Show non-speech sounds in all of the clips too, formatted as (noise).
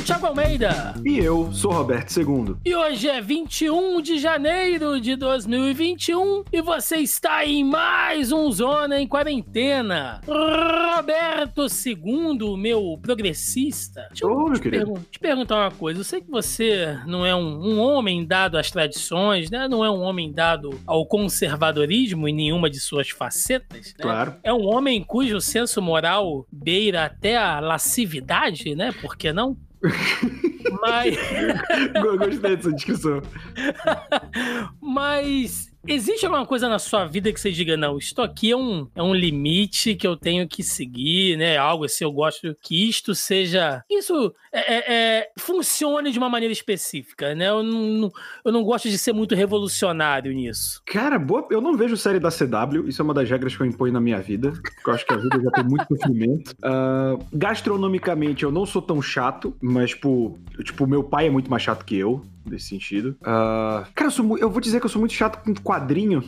o Thiago Almeida. E eu sou Roberto II. E hoje é 21 de janeiro de 2021 e você está em mais um Zona em Quarentena. Roberto II, meu progressista. Deixa eu te, pergun te, perguntar uma coisa. Eu sei que você não é um, um homem dado às tradições, né? Não é um homem dado ao conservadorismo em nenhuma de suas facetas. Né? Claro. É um homem cujo senso moral beira até a lascividade, né? Por que não? Mas. (laughs) Gostei dessa descrição. (laughs) Mas Existe alguma coisa na sua vida que você diga, não, isto aqui é um, é um limite que eu tenho que seguir, né? Algo assim, eu gosto que isto seja. Isso é, é, é, funcione de uma maneira específica, né? Eu não, eu não gosto de ser muito revolucionário nisso. Cara, boa, eu não vejo série da CW, isso é uma das regras que eu imponho na minha vida, porque eu acho que a vida já tem muito sofrimento. Uh, (laughs) gastronomicamente, eu não sou tão chato, mas, tipo, tipo, meu pai é muito mais chato que eu nesse sentido. Uh, cara, eu, sou, eu, vou dizer que eu sou muito chato com quadrinho.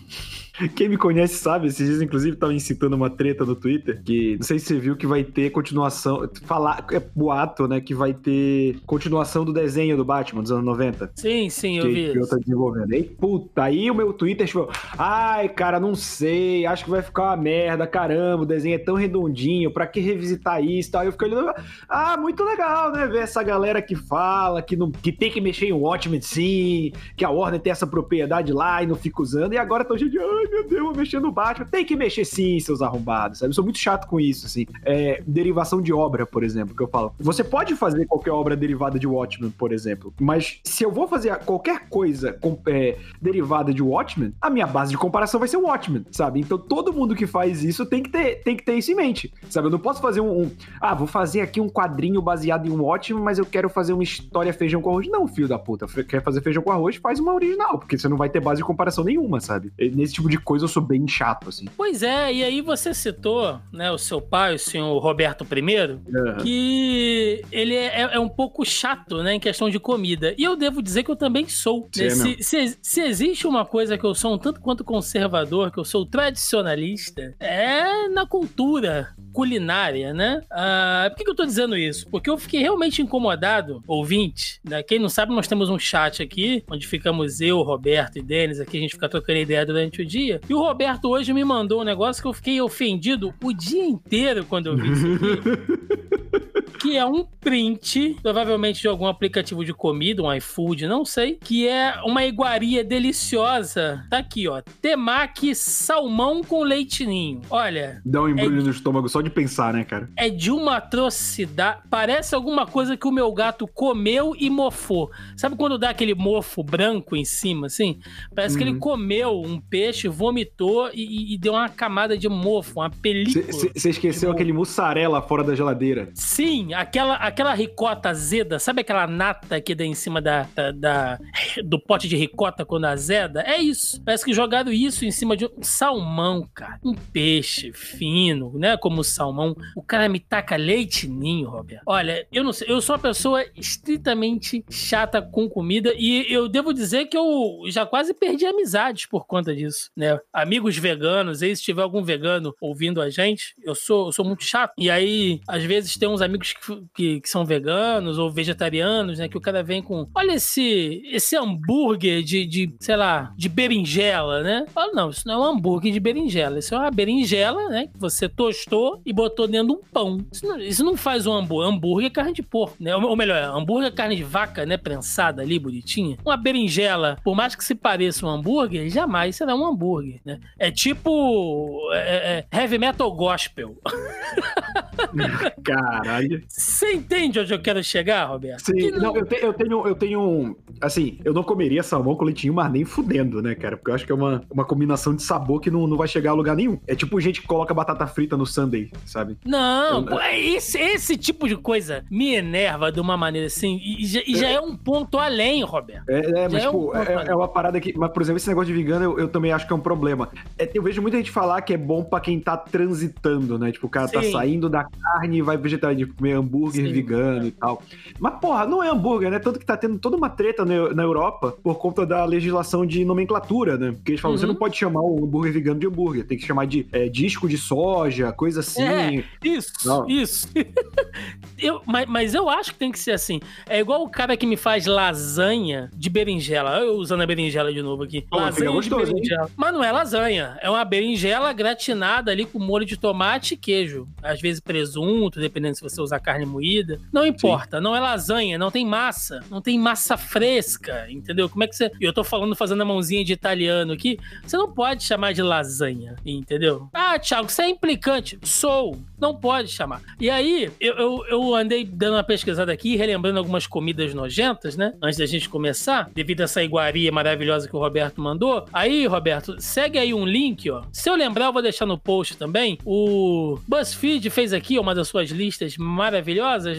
Quem me conhece sabe, esses dias, inclusive, tava incitando uma treta no Twitter, que não sei se você viu que vai ter continuação. Falar, é boato, né? Que vai ter continuação do desenho do Batman dos anos 90. Sim, sim, eu que, vi. Que eu tô desenvolvendo. Aí, puta, aí o meu Twitter, tipo, ai, cara, não sei, acho que vai ficar uma merda, caramba, o desenho é tão redondinho, pra que revisitar isso Aí eu fico olhando, ah, muito legal, né? Ver essa galera que fala que, não, que tem que mexer em Watchmen sim, que a Warner tem essa propriedade lá e não fica usando, e agora tô cheio de, ai meu Deus, vou mexer no Batman. Tem que mexer sim, seus arrombados, sabe? Eu sou muito chato com isso, assim. É, derivação de obra, por exemplo, que eu falo. Você pode fazer qualquer obra derivada de Watchmen, por exemplo, mas se eu vou fazer qualquer coisa com, é, derivada de Watchmen, a minha base de comparação vai ser o Watchmen, sabe? Então todo mundo que faz isso tem que ter, tem que ter isso em mente, sabe? Eu não posso fazer um, um ah, vou fazer aqui um quadrinho baseado em um Watchmen, mas eu quero fazer uma história feijão com arroz. Não, filho da puta. Quer fazer feijão com arroz, faz uma original, porque você não vai ter base de comparação nenhuma, sabe? Nesse tipo de coisa eu sou bem chato, assim. Pois é, e aí você citou, né, o seu pai, o senhor Roberto I, uhum. que ele é, é, um pouco chato, né, em questão de comida. E eu devo dizer que eu também sou. Né? Se, se, se, existe uma coisa que eu sou um tanto quanto conservador, que eu sou tradicionalista, é na cultura culinária, né? Ah, por que, que eu tô dizendo isso? Porque eu fiquei realmente incomodado, ouvinte, né? Quem não sabe, nós temos um chat aqui, onde ficamos eu, Roberto e Denis, aqui a gente fica trocando ideia durante o dia. E o Roberto hoje me mandou um negócio que eu fiquei ofendido o dia inteiro quando eu vi isso (laughs) aqui. Que é um print, provavelmente de algum aplicativo de comida, um iFood, não sei, que é uma iguaria deliciosa. Tá aqui, ó. Temaki salmão com leitinho. Olha. Dá um embrulho é no estômago só de pensar, né, cara? É de uma atrocidade. Parece alguma coisa que o meu gato comeu e mofou. Sabe quando dá aquele mofo branco em cima, assim? Parece uhum. que ele uhum. comeu um peixe, vomitou e, e, deu uma camada de mofo, uma película. Você esqueceu aquele mussarela fora da geladeira? Sim, aquela, aquela ricota azeda, sabe aquela nata que dá em cima da, da, do pote de ricota quando azeda? É isso. Parece que jogaram isso em cima de um salmão, cara. Um peixe fino, né? Como o salmão. O cara me taca leite ninho, Roberto. Olha, eu não sei, eu sou uma pessoa estritamente chata com comida e eu devo dizer que eu já quase perdi amizades por conta disso, né? Amigos veganos, aí se tiver algum vegano ouvindo a gente, eu sou, eu sou muito chato. E aí, às vezes, tem uns amigos que, que, que, são veganos ou vegetarianos, né? Que o cara vem com, olha esse, esse hambúrguer de, de, sei lá, de berinjela, né? Fala, não, isso não é um hambúrguer de berinjela, isso é uma berinjela, né? Que você tostou e botou dentro de um pão. Isso não, isso não faz um hambúrguer. Hambúrguer é carne de porco, né? Ou melhor, hambúrguer é carne de vaca, né? Prensada ali, bonitinha. Uma berinjela, por mais que se pareça um hambúrguer, jamais será um hambúrguer, né? É tipo é, é, heavy metal gospel. (laughs) Caralho. Você entende onde eu quero chegar, Roberto? Sim, não... não, eu, te, eu tenho, eu tenho, assim, eu não comeria salmão com leitinho, mas nem fudendo, né, cara? Porque eu acho que é uma, uma combinação de sabor que não, não vai chegar a lugar nenhum. É tipo gente que coloca batata frita no sundae, sabe? Não, eu, é esse, esse tipo de coisa me enerva de uma maneira assim, e, já, e já é, é um ponto além, Roberto. É, é mas, é tipo, um é, é, uma parada que, mas, por exemplo, esse negócio de vegano eu, eu também acho que é um problema. É, eu vejo muita gente falar que é bom para quem tá transitando, né? Tipo, o cara tá Sim. tá saindo da carne e vai vegetariano de comer hambúrguer Sim. vegano e tal. Mas, porra, não é hambúrguer, né? Tanto que tá tendo toda uma treta na, Europa por conta da legislação de nomenclatura, né? Porque eles falam, Uhum. você não pode chamar o hambúrguer vegano de hambúrguer, tem que chamar de é, disco de soja, coisa assim. É. Isso, Não. isso. (laughs) eu, mas, mas eu acho que tem que ser assim. É igual o cara que me faz lasanha de berinjela. Eu usando a berinjela de novo aqui. Pô, lasanha de gostoso, hein? berinjela. Mas não é lasanha. É uma berinjela gratinada ali com molho de tomate e queijo. Às vezes presunto, dependendo se você usar carne moída. Não importa. Não é lasanha. Não tem massa. Não tem massa fresca. Entendeu? Como é que você. Eu tô falando, fazendo a mãozinha de italiano aqui. Você não pode chamar de lasanha. Entendeu? Ah, Thiago, você é implicante. Sou. Não pode chamar. E aí, eu, eu, eu andei dando uma pesquisada aqui, relembrando algumas comidas nojentas, né? Antes da gente começar, devido a essa iguaria maravilhosa que o Roberto mandou. Aí, Roberto, segue aí um link, ó. Se eu lembrar, eu vou deixar no post também. O BuzzFeed fez aqui uma das suas listas maravilhosas,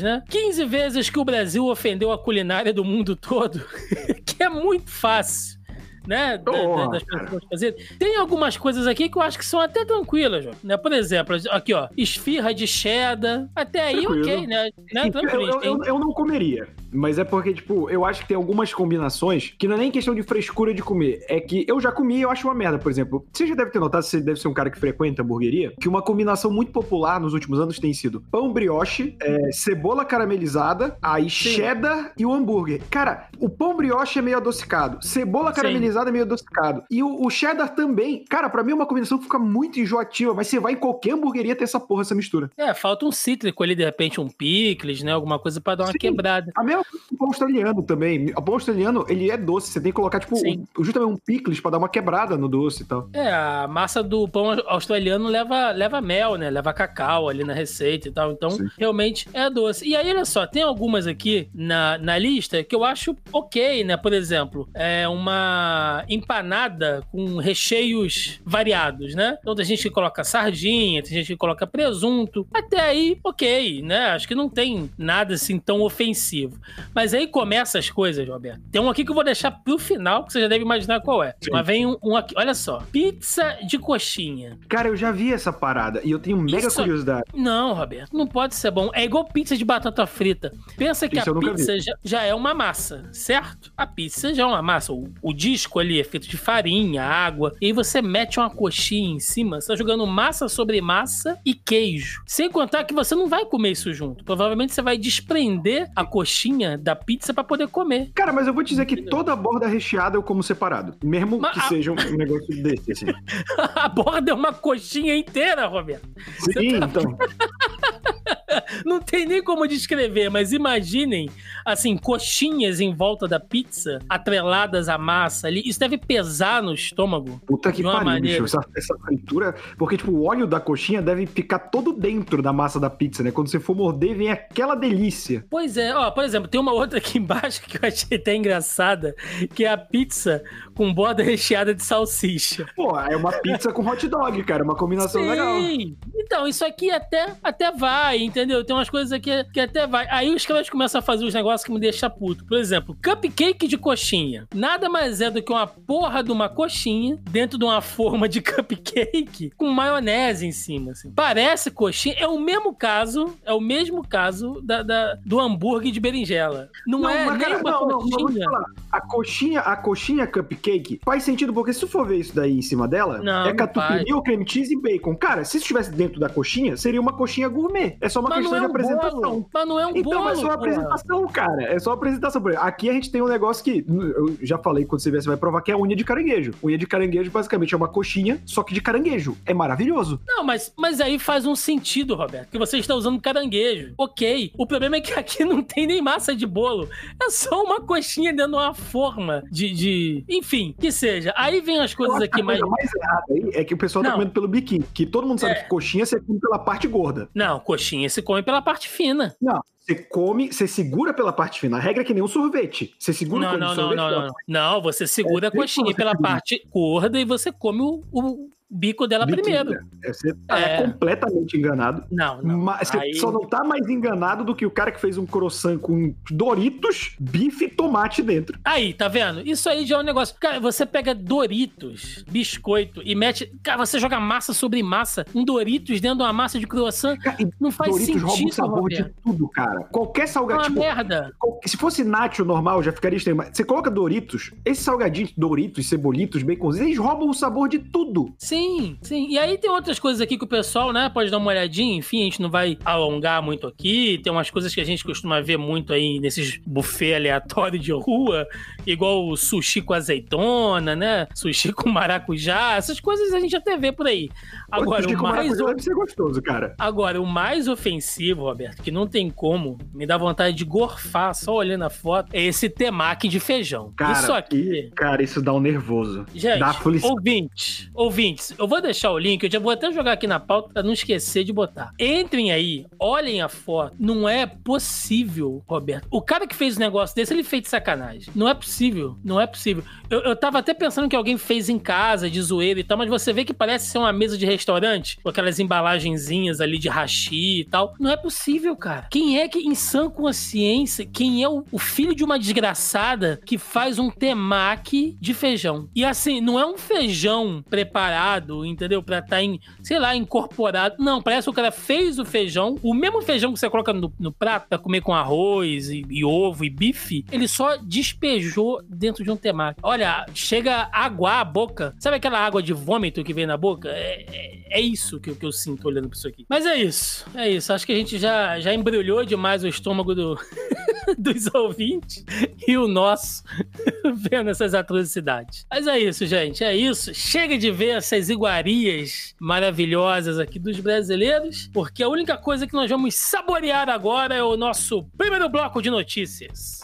né? 15 vezes que o Brasil ofendeu a culinária do mundo todo, (laughs) que é muito fácil. Né, da- das pessoas fazerem. Tem algumas coisas aqui que eu acho que são até tranquilas, né? Por exemplo, aqui, ó, esfirra de cheddar. Até aí, Tranquilo. ok, né? né? Tranquilo. eu, eu- eu não comeria. Mas é porque, tipo, eu acho que tem algumas combinações que não é nem questão de frescura de comer. É que eu já comi e eu acho uma merda. Por exemplo, você já deve ter notado, você deve ser um cara que frequenta hamburgueria, que uma combinação muito popular nos últimos anos tem sido pão brioche, é, cebola caramelizada, aí cheddar e o hambúrguer. Cara, o pão brioche é meio adocicado, cebola Sim. caramelizada é meio adocicado. E o, o cheddar também. Cara, pra mim é uma combinação que fica muito enjoativa, mas você vai em qualquer hamburgueria ter essa porra, essa mistura. É, falta um cítrico ali, de repente, um picles, né? Alguma coisa pra dar uma Sim. quebrada. A mesma coisa com o pão australiano também. O pão australiano, ele é doce. Você tem que colocar, tipo, Sim. um- justamente um picles pra dar uma quebrada no doce e tal. É, a massa do pão australiano leva, leva mel, né? Leva cacau ali na receita e tal. Então, Sim. realmente é doce. E aí, olha só, tem algumas aqui na, na lista que eu acho ok, né? Por exemplo, é uma empanada com recheios variados, né? Então, tem gente que coloca sardinha, tem gente que coloca presunto. Até aí, ok, né? Acho que não tem nada assim tão ofensivo. Mas aí começa as coisas, Roberto. Tem um aqui que eu vou deixar pro final, que você já deve imaginar qual é. Sim. Mas vem um, um aqui, olha só. Pizza de coxinha. Cara, eu já vi essa parada e eu tenho mega Isso- curiosidade. Não, Roberto, não pode ser bom. É igual pizza de batata frita. Pensa que Isso a pizza já, já é uma massa, certo? A pizza já é uma massa. O, o disco ali é feito de farinha, água. E aí você mete uma coxinha em cima, você tá jogando massa sobre massa e queijo. Sem contar que você não vai comer isso junto. Provavelmente você vai desprender a coxinha da pizza pra poder comer. Cara, mas eu vou te dizer que toda borda recheada eu como separado. Mesmo Mas que a- seja um negócio desse, assim. (laughs) a borda é uma coxinha inteira, Roberto. Sim, então. (laughs) (laughs) Não tem nem como descrever, mas imaginem, assim, coxinhas em volta da pizza, atreladas à massa ali. Isso deve pesar no estômago. Puta que pariu, maneira. bicho. Essa, essa fritura. Porque, tipo, o óleo da coxinha deve ficar todo dentro da massa da pizza, né? Quando você for morder, vem aquela delícia. Pois é, ó, por exemplo, tem uma outra aqui (laughs) embaixo que eu achei até engraçada, que é a pizza com borda recheada de salsicha. Pô, é uma pizza com hot dog, cara. Uma combinação legal. Sim. Então, isso aqui até, até vai, entendeu? Tem umas coisas aqui que até vai. Aí os caras começam a fazer os negócios que me deixam puto. Por exemplo, cupcake de coxinha. Nada mais é do que uma porra de uma coxinha dentro de uma (laughs) forma de cupcake com maionese em cima. assim. Parece coxinha. É o mesmo caso, é o mesmo caso da, da- do hambúrguer de berinjela. Não, é mas, nem cara, uma não, não, não, coxinha. falar. A coxinha, a coxinha cupcake faz sentido, porque se tu for ver isso daí em cima dela, Não, é não catupiry ou creme cheese e bacon. Cara, se isso estivesse dentro da coxinha, seria uma coxinha gourmet. É só uma Mas não questão é de um apresentação. bolo. Mas não é um Então, bolo. é só porra. apresentação, cara. É só apresentação. Por exemplo, Aqui a gente tem um negócio que eu já falei quando você vier, você vai provar que é a unha de caranguejo. Unha de caranguejo basicamente é uma coxinha, só que de caranguejo. É maravilhoso. Não, mas, mas aí faz um sentido, Roberto, que você está usando caranguejo. Ok. O problema é que aqui não tem nem massa de bolo. É só uma coxinha dentro de uma forma de. de... Enfim, que seja. Aí vem as coisas aqui a mais. coisa mais errada aí é que o pessoal tá Não. comendo pelo biquinho. Que todo mundo sabe É. que coxinha você come pela parte gorda. Não, coxinha se come pela parte fina. Não, você come, você segura pela parte fina. A regra é que nem um sorvete. Você segura Não, não, não, sorvete. não, ó. não. Não, você segura É, a coxinha pela parte gorda e você come o, o, bico dela Biquinho, primeiro. né? Você tá É. completamente enganado. Não, não. Mas você Aí- só não tá mais enganado do que o cara que fez um croissant com Doritos, bife e tomate dentro. Aí, tá vendo? Isso aí já é um negócio. Cara, você pega Doritos, biscoito e mete. Cara, você joga massa sobre massa. Um Doritos dentro de uma massa de croissant. Cara, Não faz Doritos rouba o sentido, sabor Roberto. de tudo, cara. Qualquer É uma salgadinho. tipo, merda. se fosse nacho normal, já ficaria estranho. Mas você coloca Doritos, esses salgadinhos, Doritos, cebolitos, baconzinhos, eles roubam o sabor de tudo. Sim, sim. E aí tem outras coisas aqui que o pessoal, né, pode dar uma olhadinha. Enfim, a gente não vai alongar muito aqui. Tem umas coisas que a gente costuma ver muito aí nesses buffet aleatório de rua, igual o sushi com azeitona, né? Sushi com maracujá. Essas coisas a gente até vê por aí. Agora, o mais, maracujá deve ser gostoso, cara. Agora, o mais ofensivo, Roberto, que não tem como, me dá vontade de gorfar só olhando a foto, é esse temaki de feijão. Cara, Isso aqui. Cara, isso dá um nervoso. Gente, dá ouvintes, ouvintes, eu vou deixar o link, eu já vou até jogar aqui na pauta pra não esquecer de botar. Entrem aí, olhem a foto. Não é possível, Roberto. O cara que fez um negócio desse, ele fez de sacanagem. Não é possível, não é possível. Eu, eu tava até pensando que alguém fez em casa, de zoeira e tal, mas você vê que parece ser uma mesa de restaurante, com aquelas embalagenzinhas ali de hashi e tal. Não é possível, cara. Quem é que, em sã consciência, quem é o, o filho de uma desgraçada que faz um temaki de feijão? E assim, não é um feijão preparado, entendeu? Pra estar em, sei lá, incorporado. Não, parece que o cara fez o feijão, o mesmo feijão que você coloca no, no prato pra comer com arroz e, e ovo e bife, ele só despejou dentro de um temaki. Olha, chega a aguar a boca. Sabe aquela água de vômito que vem na boca? É, é- é isso que, que eu sinto olhando pra isso aqui. Mas é isso, é isso. Acho que a gente já, já embrulhou demais o estômago do, (laughs) dos ouvintes e o nosso (laughs) vendo essas atrocidades. Mas é isso, gente, é isso. Chega de ver essas iguarias maravilhosas aqui dos brasileiros, porque a única coisa que nós vamos saborear agora é o nosso primeiro bloco de notícias.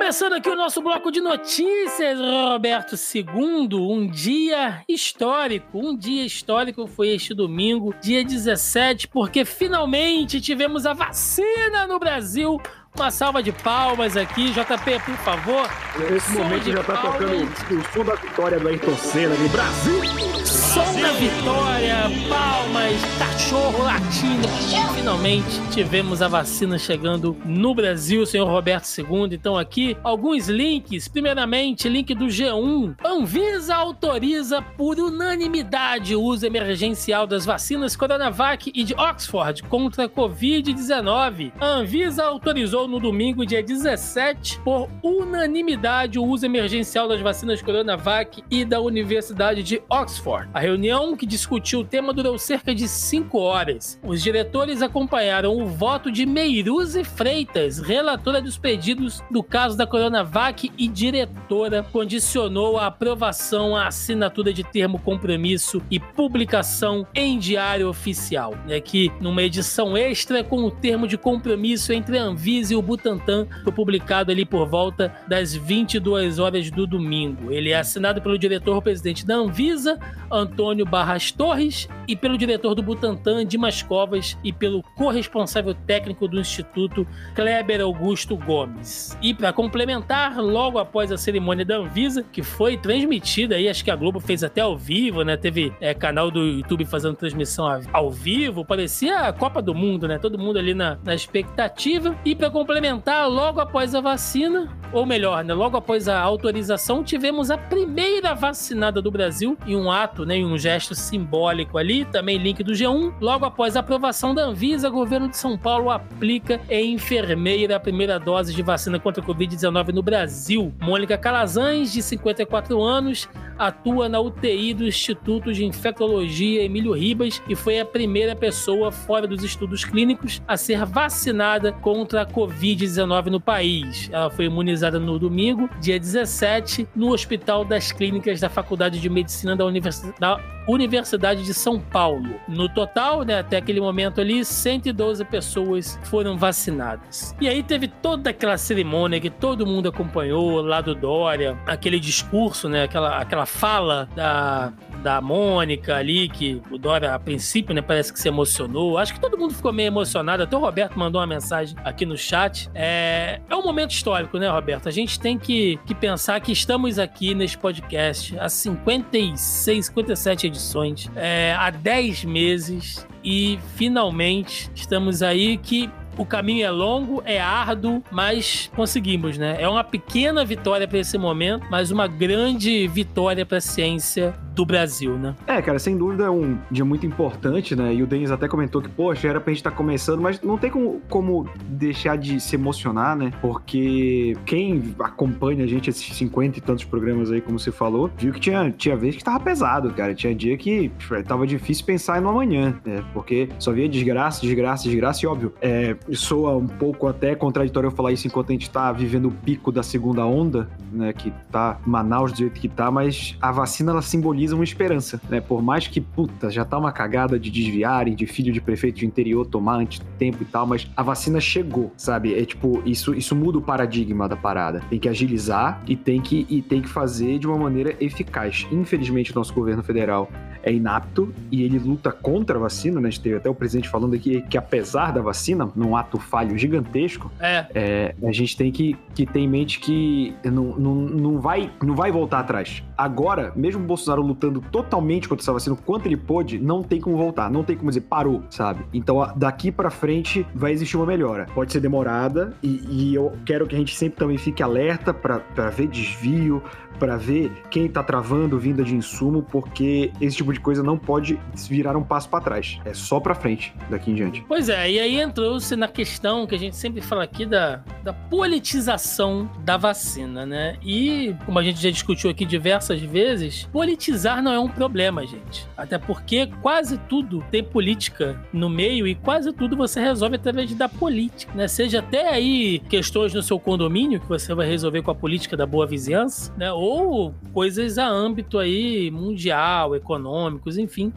Começando aqui o nosso bloco de notícias, Roberto II, um dia histórico. Um dia histórico foi este domingo, dia 17, porque finalmente tivemos a vacina no Brasil. Uma salva de palmas aqui, JP, por favor. Nesse momento já tá palmas. tocando o som da vitória do Ayrton Senna. Brasil! Som da vitória, palmas, cachorro latindo. Finalmente tivemos a vacina chegando no Brasil, senhor Roberto II. Então, aqui, alguns links. Primeiramente, link do G1. Anvisa autoriza por unanimidade o uso emergencial das vacinas Coronavac e de Oxford contra a Covid-19. A Anvisa autorizou no domingo, dia 17, por unanimidade, o uso emergencial das vacinas Coronavac e da Universidade de Oxford. A reunião que discutiu o tema durou cerca de cinco horas. Os diretores acompanharam o voto de Meiruze Freitas, relatora dos pedidos do caso da Coronavac e diretora, condicionou a aprovação à assinatura de termo compromisso e publicação em diário oficial. É que numa edição extra com o termo de compromisso entre a Anvisa e o Butantan foi publicado ali por volta das 22 horas do domingo. Ele é assinado pelo diretor-presidente da Anvisa, Antônio Barras Torres, e pelo diretor do Butantan, Dimas Covas, e pelo corresponsável técnico do Instituto, Kleber Augusto Gomes. E para complementar, logo após a cerimônia da Anvisa, que foi transmitida aí, acho que a Globo fez até ao vivo, né? Teve é, canal do YouTube fazendo transmissão ao vivo, parecia a Copa do Mundo, né? Todo mundo ali na, na expectativa. E para complementar, logo após a vacina, ou melhor, né, logo após a autorização, tivemos a primeira vacinada do Brasil em um ato, né, um gesto simbólico ali, também link do G1. Logo após a aprovação da Anvisa, o governo de São Paulo aplica em enfermeira a primeira dose de vacina contra a Covid-19 no Brasil. Mônica Calazans, de 54 anos, atua na UTI do Instituto de Infectologia Emílio Ribas e foi a primeira pessoa fora dos estudos clínicos a ser vacinada contra a Covid-19 no país. Ela foi imunizada no domingo, dia 17, no Hospital das Clínicas da Faculdade de Medicina da Universidade. Da Universidade de São Paulo. No total, né, até aquele momento ali, 112 pessoas foram vacinadas. E aí teve toda aquela cerimônia que todo mundo acompanhou lá do Dória, aquele discurso, né, aquela, aquela fala da, da Mônica ali, que o Dória, a princípio, né, parece que se emocionou. Acho que todo mundo ficou meio emocionado. Até o Roberto mandou uma mensagem aqui no chat. É, é um momento histórico, né, Roberto? A gente tem que, que pensar que estamos aqui nesse podcast há 56, 57 edições, é, há 10 meses e finalmente estamos aí que o caminho é longo, é árduo, mas conseguimos, né? É uma pequena vitória para esse momento, mas uma grande vitória para a ciência do Brasil, né? É, cara, sem dúvida é um dia muito importante, né? E o Denis até comentou que, poxa, era pra gente estar tá começando, mas não tem como, como deixar de se emocionar, né? Porque quem acompanha a gente esses 50 e tantos programas aí, como você falou, viu que tinha, tinha vez que tava pesado, cara. Tinha dia que tava difícil pensar no amanhã, né? Porque só via desgraça, desgraça, desgraça, e óbvio, é, soa um pouco até contraditório eu falar isso enquanto a gente tá vivendo o pico da segunda onda, né? Que tá Manaus do jeito que tá, mas a vacina ela simboliza uma esperança, né? Por mais que, puta, já tá uma cagada de desviarem, de filho de prefeito de interior tomar antes tempo e tal, mas a vacina chegou, sabe? É tipo, isso, isso muda o paradigma da parada. Tem que agilizar e tem que, e tem que fazer de uma maneira eficaz. Infelizmente, o nosso governo federal é inapto e ele luta contra a vacina, né? A gente teve até o presidente falando aqui que apesar da vacina, num ato falho gigantesco, é. É, a gente tem que, que ter em mente que não, não, não, vai, não vai voltar atrás. Agora, mesmo o Bolsonaro lutando totalmente contra essa vacina, o quanto ele pôde, não tem como voltar, não tem como dizer parou, sabe? Então daqui para frente vai existir uma melhora. Pode ser demorada e, e eu quero que a gente sempre também fique alerta para ver desvio, para ver quem tá travando vinda de insumo, porque esse tipo de coisa não pode virar um passo para trás. É só para frente daqui em diante. Pois é, e aí entrou-se na questão que a gente sempre fala aqui da, da politização da vacina, né? E, como a gente já discutiu aqui diversas vezes, politizar não é um problema, gente. Até porque quase tudo tem política no meio e quase tudo você resolve através da política, né? Seja até aí questões no seu condomínio que você vai resolver com a política da boa vizinhança, né? Ou coisas a âmbito aí mundial, econômicos, enfim,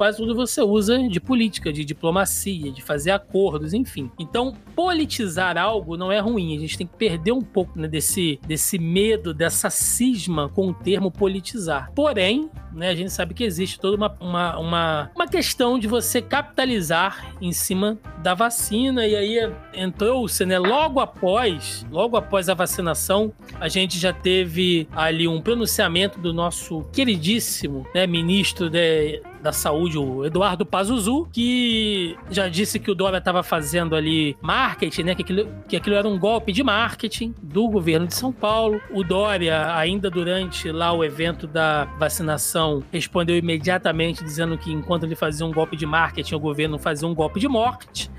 quase tudo você usa de política, de diplomacia, de fazer acordos, enfim. Então, politizar algo não é ruim. A gente tem que perder um pouco né, desse, desse medo, dessa cisma com o termo politizar. Porém, né, a gente sabe que existe toda uma, uma, uma, uma questão de você capitalizar em cima da vacina. E aí entrou-se, né, logo após, logo após a vacinação, a gente já teve ali um pronunciamento do nosso queridíssimo né, ministro de, da Saúde, o Eduardo Pazuzu, que já disse que o Dória estava fazendo ali marketing, né? Que aquilo, que aquilo era um golpe de marketing do governo de São Paulo. O Dória, ainda durante lá o evento da vacinação, respondeu imediatamente dizendo que enquanto ele fazia um golpe de marketing, o governo fazia um golpe de morte.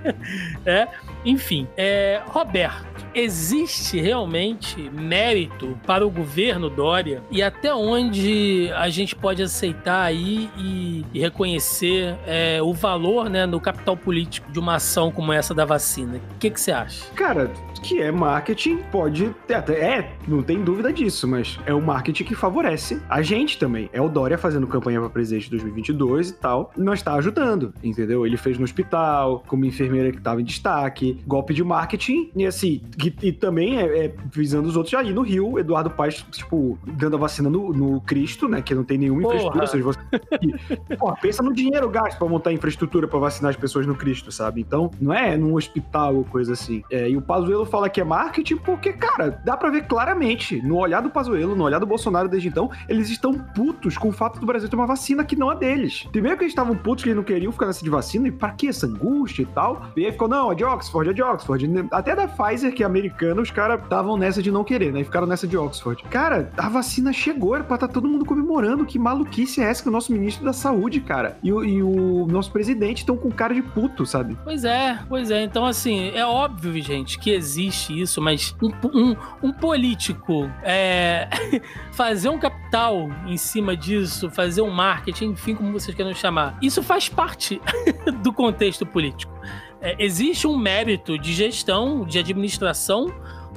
(laughs) é. Enfim, é, Roberto, existe realmente mérito para o governo Dória e até onde a gente pode aceitar aí e, e reconhecer é, o valor né, no capital político de uma ação como essa da vacina? O que, você acha? Cara, que é marketing, pode ter até. É, não tem dúvida disso, mas é o marketing que favorece a gente também. É o Dória fazendo campanha para presidente de 2022 e tal, não está ajudando, entendeu? Ele fez no hospital, como enfermeira que estava em destaque, golpe de marketing, e assim, e, e também é, é, visando os outros aí no Rio, Eduardo Paes, tipo, dando a vacina no, no Cristo, né, que não tem nenhuma Porra. infraestrutura, ou seja, você... Porra, pensa no dinheiro gasto para montar infraestrutura para vacinar as pessoas no Cristo, sabe? Então, não é num hospital ou coisa assim. É, e o Pazuello fala que é marketing porque, cara, dá para ver claramente no olhar do Pazuello, no olhar do Bolsonaro desde então, eles estão putos com o fato do Brasil ter uma vacina que não é deles. Primeiro que eles estavam putos que eles não queriam ficar nessa de vacina, e pra que essa angústia e tal? E aí ficou, não, é de Oxford, é de Oxford. Até da Pfizer, que é americana, os caras estavam nessa de não querer, né? E ficaram nessa de Oxford. Cara, a vacina chegou, era pra estar tá todo mundo comemorando. Que maluquice é essa que o nosso ministro da saúde, cara, e o, e o nosso presidente estão com cara de puto, sabe? Pois é, pois é. Então, assim, é óbvio, gente, que existe isso, mas um, um, um político é, (laughs) fazer um capital em cima disso, fazer um marketing, enfim, como vocês querem chamar, isso faz parte (laughs) do contexto político. É, existe um mérito de gestão, de administração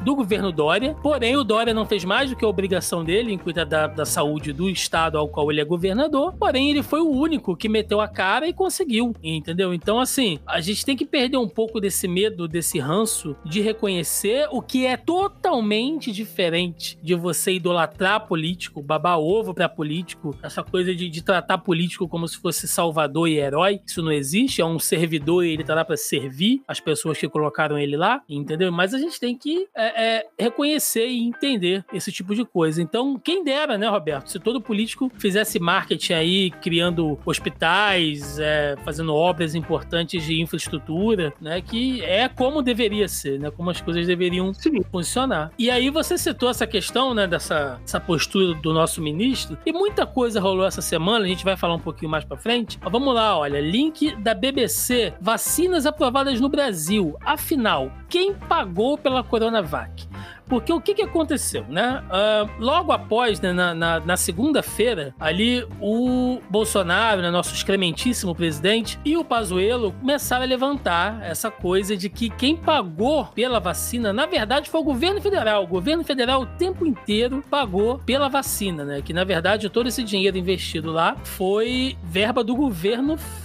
do governo Dória, porém o Dória não fez mais do que a obrigação dele em cuidar da, da saúde do estado ao qual ele é governador, porém ele foi o único que meteu a cara e conseguiu, entendeu? Então, assim, a gente tem que perder um pouco desse medo, desse ranço de reconhecer o que é totalmente diferente de você idolatrar político, babar ovo pra político, essa coisa de, de tratar político como se fosse salvador e herói. Isso não existe, é um servidor e ele tá lá pra servir as pessoas que colocaram ele lá, entendeu? Mas a gente tem que é, é, reconhecer e entender esse tipo de coisa. Então, quem dera, né, Roberto? Se todo político fizesse marketing aí, criando hospitais, é, fazendo obras importantes de infraestrutura, né? Que é como deveria ser, né? Como as coisas deveriam Sim. funcionar. E aí você citou essa questão, né? Dessa essa postura do nosso ministro. E muita coisa rolou essa semana, a gente vai falar um pouquinho mais pra frente. Mas vamos lá, olha. Link da BBC: vacinas aprovadas no Brasil. Afinal, quem pagou pela Coronavac? Porque o que, que aconteceu, né? Uh, logo após, né, na, na, na segunda-feira, ali o Bolsonaro, né, nosso excrementíssimo presidente, e o Pazuello começaram a levantar essa coisa de que quem pagou pela vacina, na verdade, foi o governo federal. O governo federal o tempo inteiro pagou pela vacina, né? Que na verdade todo esse dinheiro investido lá foi verba do governo federal.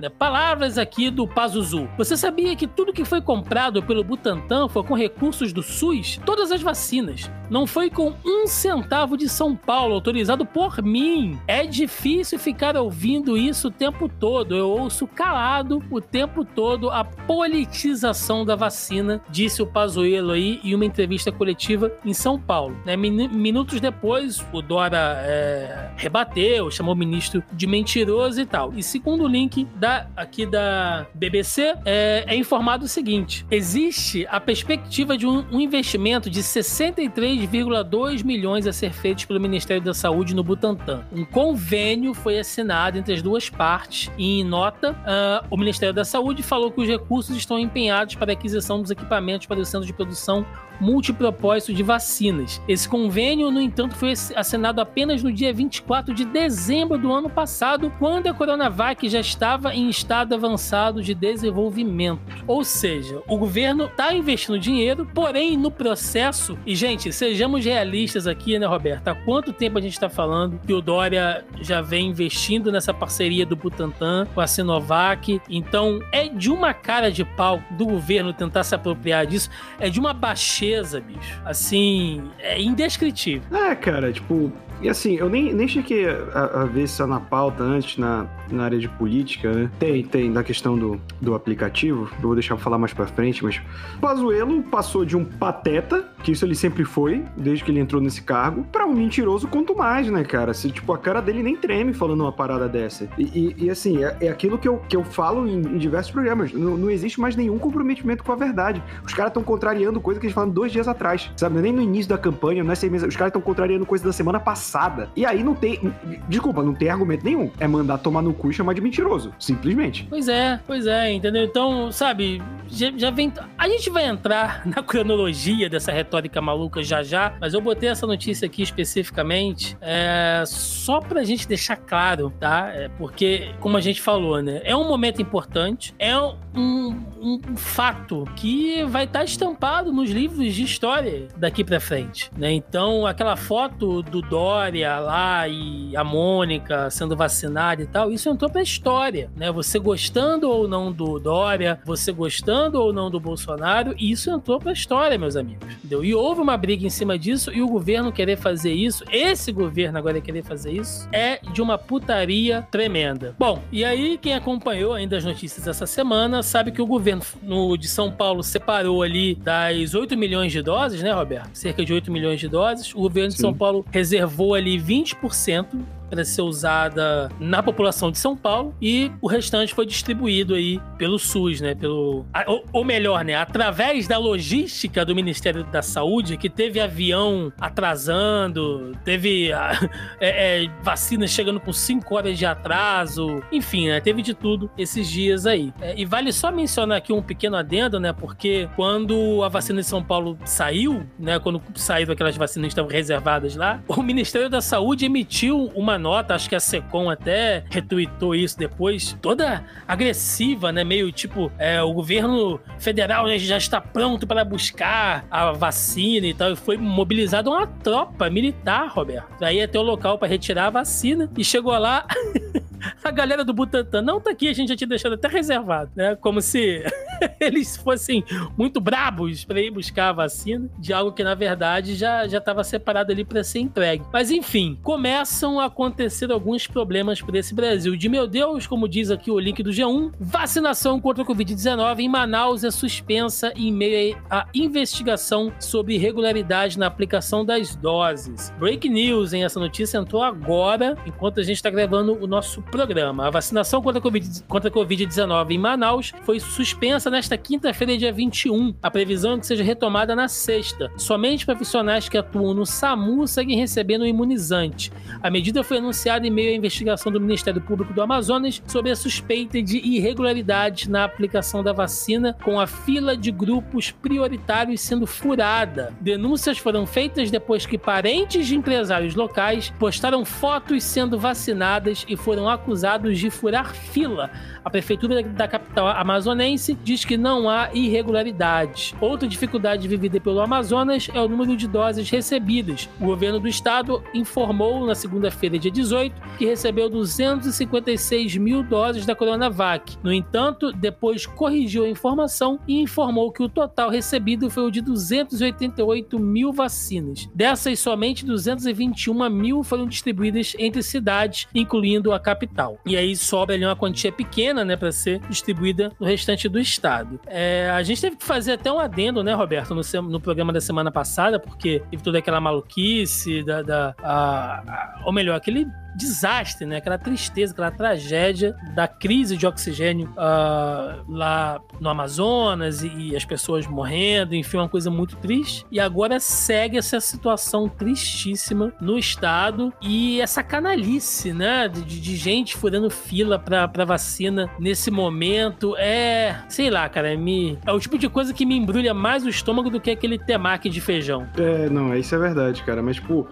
Né? Palavras aqui do Pazuzu. Você sabia que tudo que foi comprado pelo Butantan foi com recursos do SUS? Todas as vacinas. Não foi com um centavo de São Paulo, autorizado por mim. É difícil ficar ouvindo isso o tempo todo. Eu ouço calado o tempo todo a politização da vacina, disse o Pazuello aí em uma entrevista coletiva em São Paulo. Né? Minutos depois, o Dora é, rebateu, chamou o ministro de mentiroso e tal. E segundo o link da, aqui da BBC, é, é informado o seguinte: existe a perspectiva de um, um investimento de 63,2 milhões a ser feito pelo Ministério da Saúde no Butantan. Um convênio foi assinado entre as duas partes e em nota, uh, o Ministério da Saúde falou que os recursos estão empenhados para a aquisição dos equipamentos para o centro de produção multipropósito de vacinas. Esse convênio, no entanto, foi assinado apenas no dia 24 de dezembro do ano passado, quando a Coronavac já estava em estado avançado de desenvolvimento. Ou seja, o governo está investindo dinheiro, porém no processo, e gente, sejamos realistas aqui, né, Roberto? Há quanto tempo a gente está falando que o Dória já vem investindo nessa parceria do Butantan com a Sinovac? Então, é de uma cara de pau do governo tentar se apropriar disso, é de uma baixeza bicho. Assim, é indescritível. É, cara, tipo, e assim, eu nem, nem cheguei a, a ver isso na pauta antes, na, na área de política, né? Tem, tem, na questão do, do aplicativo, eu vou deixar falar mais pra frente, mas Pazuello passou de um pateta, que isso ele sempre foi, desde que ele entrou nesse cargo, pra um mentiroso quanto mais, né, cara? Se, tipo, a cara dele nem treme falando uma parada dessa. E, e, e assim, é, é, aquilo que eu, que eu falo em, em diversos programas, não, não, existe mais nenhum comprometimento com a verdade. Os caras estão contrariando coisa que eles falaram dois dias atrás, sabe? Nem no início da campanha, não é os caras estão contrariando coisa da semana passada passada. E aí não tem. Desculpa, não tem argumento nenhum. É mandar tomar no cu e chamar de mentiroso. Simplesmente. Pois é, pois é, entendeu? Então, sabe, já, já vem. A gente vai entrar (laughs) na cronologia dessa retórica maluca já já, mas eu botei essa notícia aqui especificamente é, só pra gente deixar claro, tá? É porque, como a gente falou, né? É um momento importante, é um, um, fato que vai estar tá estampado nos livros de história daqui pra frente, né? Então, aquela foto do Dó Dória lá e a Mônica sendo vacinada e tal, isso entrou pra história, né? Você gostando ou não do Dória, você gostando ou não do Bolsonaro, isso entrou pra história, meus amigos. Entendeu? E houve uma briga em cima disso e o governo querer fazer isso, esse governo agora querer fazer isso, é de uma putaria tremenda. Bom, e aí quem acompanhou ainda as notícias essa semana sabe que o governo no, de São Paulo separou ali das 8 milhões de doses, né, Roberto? Cerca de 8 milhões de doses. O governo Sim. de São Paulo reservou ali 20% para ser usada na população de São Paulo e o restante foi distribuído aí pelo SUS, né? Pelo, ou, ou melhor, né? Através da logística do Ministério da Saúde, que teve avião atrasando, teve (laughs) é, é, vacinas chegando com 5 horas de atraso, enfim, né? Teve de tudo esses dias aí. É, e vale só mencionar aqui um pequeno adendo, né? Porque quando a vacina de São Paulo saiu, né? Quando saíram aquelas vacinas que estavam reservadas lá, o Ministério da Saúde emitiu uma uma nota, acho que a Secom até retweetou isso depois, toda agressiva, né? Meio tipo, é, o governo federal né, já está pronto para buscar a vacina e tal. E foi mobilizada uma tropa militar, Roberto. Aí até o local para retirar a vacina. E chegou lá. (laughs) a galera do Butantan não tá aqui, a gente já tinha deixado até reservado, né? Como se (laughs) eles fossem muito brabos para ir buscar a vacina de algo que na verdade já estava separado ali para ser entregue. Mas enfim, começam a acontecer alguns problemas para esse Brasil. De meu Deus, como diz aqui o link do G1, vacinação contra o COVID-19 em Manaus é suspensa em meio à investigação sobre irregularidade na aplicação das doses. Break news, hein? Essa notícia entrou agora, enquanto a gente está gravando o nosso programa. A vacinação contra a Covid-19 em Manaus foi suspensa nesta quinta-feira, dia 21. A previsão é que seja retomada na sexta. Somente profissionais que atuam no SAMU seguem recebendo o imunizante. A medida foi anunciada em meio à investigação do Ministério Público do Amazonas sobre a suspeita de irregularidades na aplicação da vacina, com a fila de grupos prioritários sendo furada. Denúncias foram feitas depois que parentes de empresários locais postaram fotos sendo vacinadas e foram acusados acusados de furar fila. A prefeitura da capital amazonense diz que não há irregularidades. Outra dificuldade vivida pelo Amazonas é o número de doses recebidas. O governo do estado informou na segunda-feira, dia 18, que recebeu 256 mil doses da Coronavac. No entanto, depois corrigiu a informação e informou que o total recebido foi o de 288 mil vacinas. Dessas, somente 221 mil foram distribuídas entre cidades, incluindo a capital capital. E aí sobra ali uma quantia pequena, né, para ser distribuída no restante do estado. É, a gente teve que fazer até um adendo, né, Roberto, no, no programa da semana passada, porque teve toda aquela maluquice da, da a, a, ou melhor, aquele desastre, né? Aquela tristeza, aquela tragédia da crise de oxigênio uh, lá no Amazonas e, e, as pessoas morrendo, enfim, uma coisa muito triste. E agora segue essa situação tristíssima no estado e essa canalice, né? De, de gente furando fila pra, pra vacina nesse momento é, sei lá, cara, me, é o tipo de coisa que me embrulha mais o estômago do que aquele temaki de feijão. É, não, isso é verdade, cara, mas, tipo,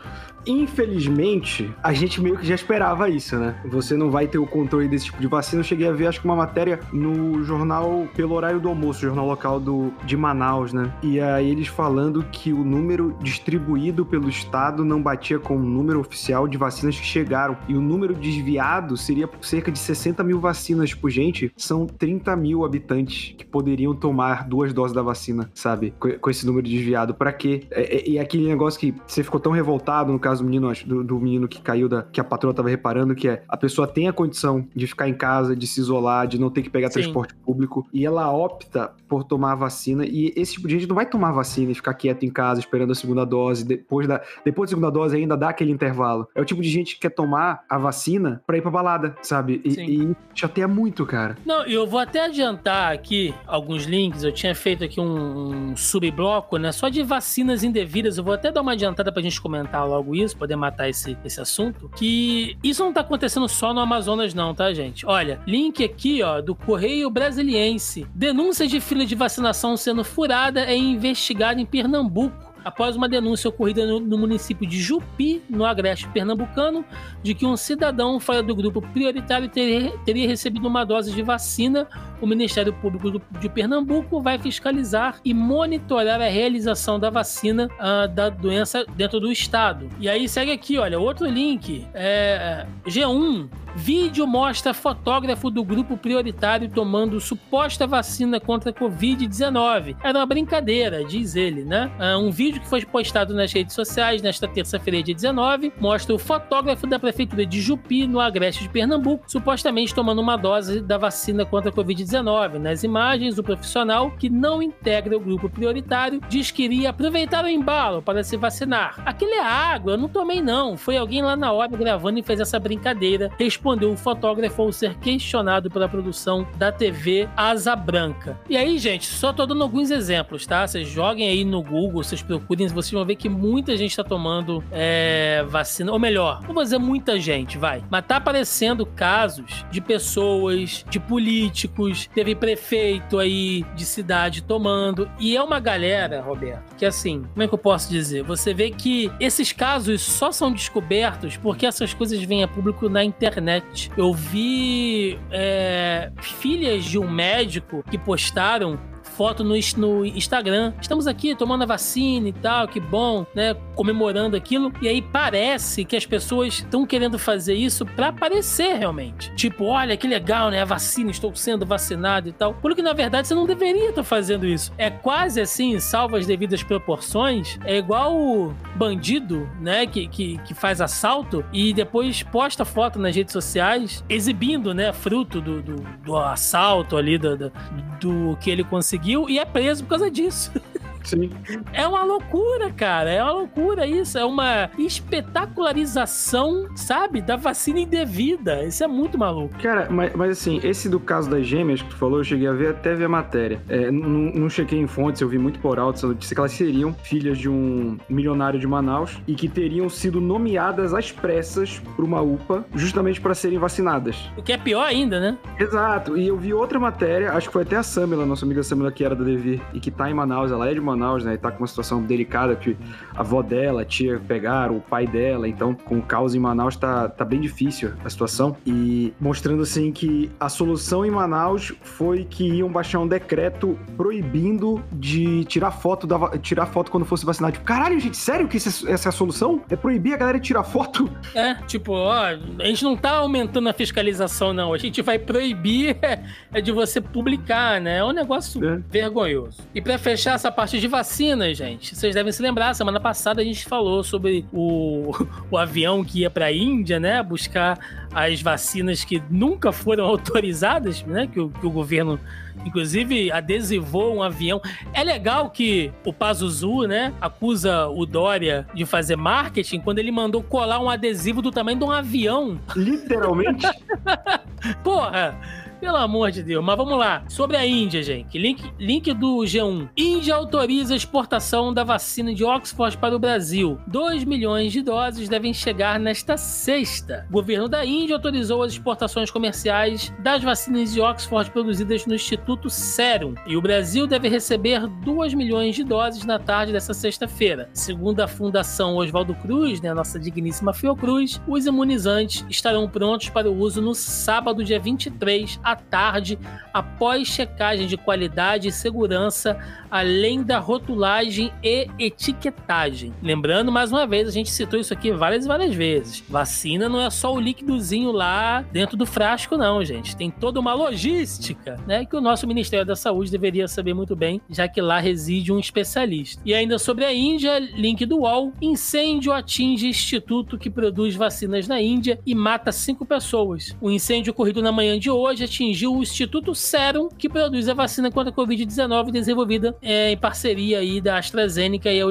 Infelizmente, a gente meio que já esperava isso, né? Você não vai ter o controle desse tipo de vacina. Eu cheguei a ver, acho que uma matéria no jornal pelo horário do almoço, jornal local do, de Manaus, né? E aí eles falando que o número distribuído pelo estado não batia com o número oficial de vacinas que chegaram. E o número desviado seria cerca de 60 mil vacinas. Tipo, gente, são 30 mil habitantes que poderiam tomar duas doses da vacina, sabe? Com, com esse número desviado. Para quê? É, é, e aquele negócio que você ficou tão revoltado no caso caso do menino, do, do menino que caiu da. que a patroa tava reparando, que é a pessoa tem a condição de ficar em casa, de se isolar, de não ter que pegar Sim. transporte público, e ela opta por tomar a vacina. E esse tipo de gente não vai tomar vacina e ficar quieto em casa esperando a segunda dose. Depois da, depois da segunda dose ainda dá aquele intervalo. É o tipo de gente que quer tomar a vacina pra ir pra balada, sabe? E, e chateia muito, cara. Não, eu vou até adiantar aqui alguns links. Eu tinha feito aqui um, um subbloco, né? Só de vacinas indevidas. Eu vou até dar uma adiantada pra gente comentar logo isso isso, poder matar esse, esse assunto, que isso não tá acontecendo só no Amazonas não, tá, gente? Olha, link aqui, ó, do Correio Brasiliense. Denúncia de fila de vacinação sendo furada é investigada em Pernambuco após uma denúncia ocorrida no, no, município de Jupi, no agreste pernambucano, de que um cidadão fora do grupo prioritário teria, teria recebido uma dose de vacina. O Ministério Público do, de Pernambuco vai fiscalizar e monitorar a realização da vacina uh, da doença dentro do estado. E aí segue aqui, olha, outro link. É, G1 Vídeo mostra fotógrafo do grupo prioritário tomando suposta vacina contra a Covid-19. Era uma brincadeira, diz ele, né? Ah, um vídeo que foi postado nas redes sociais nesta terça-feira, dia 19, mostra o fotógrafo da prefeitura de Jupi, no agreste de Pernambuco, supostamente tomando uma dose da vacina contra a Covid-19. Nas imagens, o profissional, que não integra o grupo prioritário, diz que iria aproveitar o embalo para se vacinar. Aquele é água, eu não tomei não. Foi alguém lá na hora gravando e fez essa brincadeira respondeu o fotógrafo ao ser questionado pela produção da TV Asa Branca. E aí, gente, só tô dando alguns exemplos, tá? Vocês joguem aí no Google, vocês procurem, vocês vão ver que muita gente tá tomando é, vacina, ou melhor, não vou dizer muita gente, vai, mas tá aparecendo casos de pessoas, de políticos, teve prefeito aí de cidade tomando. E é uma galera, Roberto, que assim, como é que eu posso dizer? Você vê que esses casos só são descobertos porque essas coisas vêm a público na internet. Eu vi é, filhas de um médico que postaram foto no, no Instagram. Estamos aqui tomando a vacina e tal, que bom, né? Comemorando aquilo. E aí parece que as pessoas estão querendo fazer isso para aparecer realmente. Tipo, olha que legal, né? A vacina, estou sendo vacinado e tal. Porque na verdade você não deveria estar fazendo isso. É quase assim, salvo as devidas proporções, é igual o bandido, né? Que, que, que faz assalto e depois posta foto nas redes sociais exibindo, né? Fruto do, do, do assalto ali, do, do, do que ele conseguiu e é preso por causa disso. (laughs) Sim. É uma loucura, cara. É uma loucura isso. É uma espetacularização, sabe? Da vacina indevida. Isso é muito maluco. Cara, mas, mas assim, esse do caso das gêmeas que tu falou, eu cheguei a ver até ver a matéria. É, não, não chequei em fontes, eu vi muito por alto essa notícia que elas seriam filhas de um milionário de Manaus e que teriam sido nomeadas às pressas por uma UPA justamente para serem vacinadas. O que é pior ainda, né? Exato. E eu vi outra matéria, acho que foi até a Samela, nossa amiga Samela, que era da Devir e que tá em Manaus, ela é de Manaus Manaus, né? E tá com uma situação delicada que a avó dela, a tia pegaram, o pai dela. Então, com o caos em Manaus, tá, tá bem difícil a situação. E mostrando, assim, que a solução em Manaus foi que iam baixar um decreto proibindo de tirar foto, da, tirar foto quando fosse vacinado. Tipo, caralho, gente, sério que essa é a solução? É proibir a galera de tirar foto? (laughs) É, tipo, ó, a gente não tá aumentando a fiscalização, não. A gente vai proibir (laughs) é de você publicar, né? É um negócio é. vergonhoso. E para fechar essa parte de vacinas, gente. Vocês devem se lembrar, semana passada a gente falou sobre o, (laughs) o avião que ia para a Índia, né? Buscar as vacinas que nunca foram (laughs) autorizadas, né? Que o, que o governo, inclusive, adesivou um avião. É legal que o Pazuzu, né? Acusa o Dória de fazer marketing quando ele mandou colar um adesivo do tamanho de um avião. Literalmente? (laughs) Porra! Pelo amor de Deus. Mas vamos lá. Sobre a Índia, gente. Link, link do G1. Índia autoriza a exportação da vacina de Oxford para o Brasil. 2 milhões de doses devem chegar nesta sexta. O governo da Índia autorizou as exportações comerciais das vacinas de Oxford produzidas no Instituto Serum. E o Brasil deve receber 2 milhões de doses na tarde dessa sexta-feira. Segundo a Fundação Oswaldo Cruz, né, a nossa digníssima Fiocruz, os imunizantes estarão prontos para o uso no sábado, dia 23, à tarde, após checagem de qualidade e segurança, além da rotulagem e etiquetagem. Lembrando, mais uma vez, a gente citou isso aqui várias e várias vezes. Vacina não é só o líquidozinho lá dentro do frasco, não, gente. Tem toda uma logística, né? Que o nosso Ministério da Saúde deveria saber muito bem, já que lá reside um especialista. E ainda sobre a Índia, link do UOL: incêndio atinge instituto que produz vacinas na Índia e mata cinco pessoas. O incêndio ocorrido na manhã de hoje atingiu atingiu o Instituto Serum, que produz a vacina contra a Covid-19 desenvolvida é, em parceria aí da AstraZeneca e a,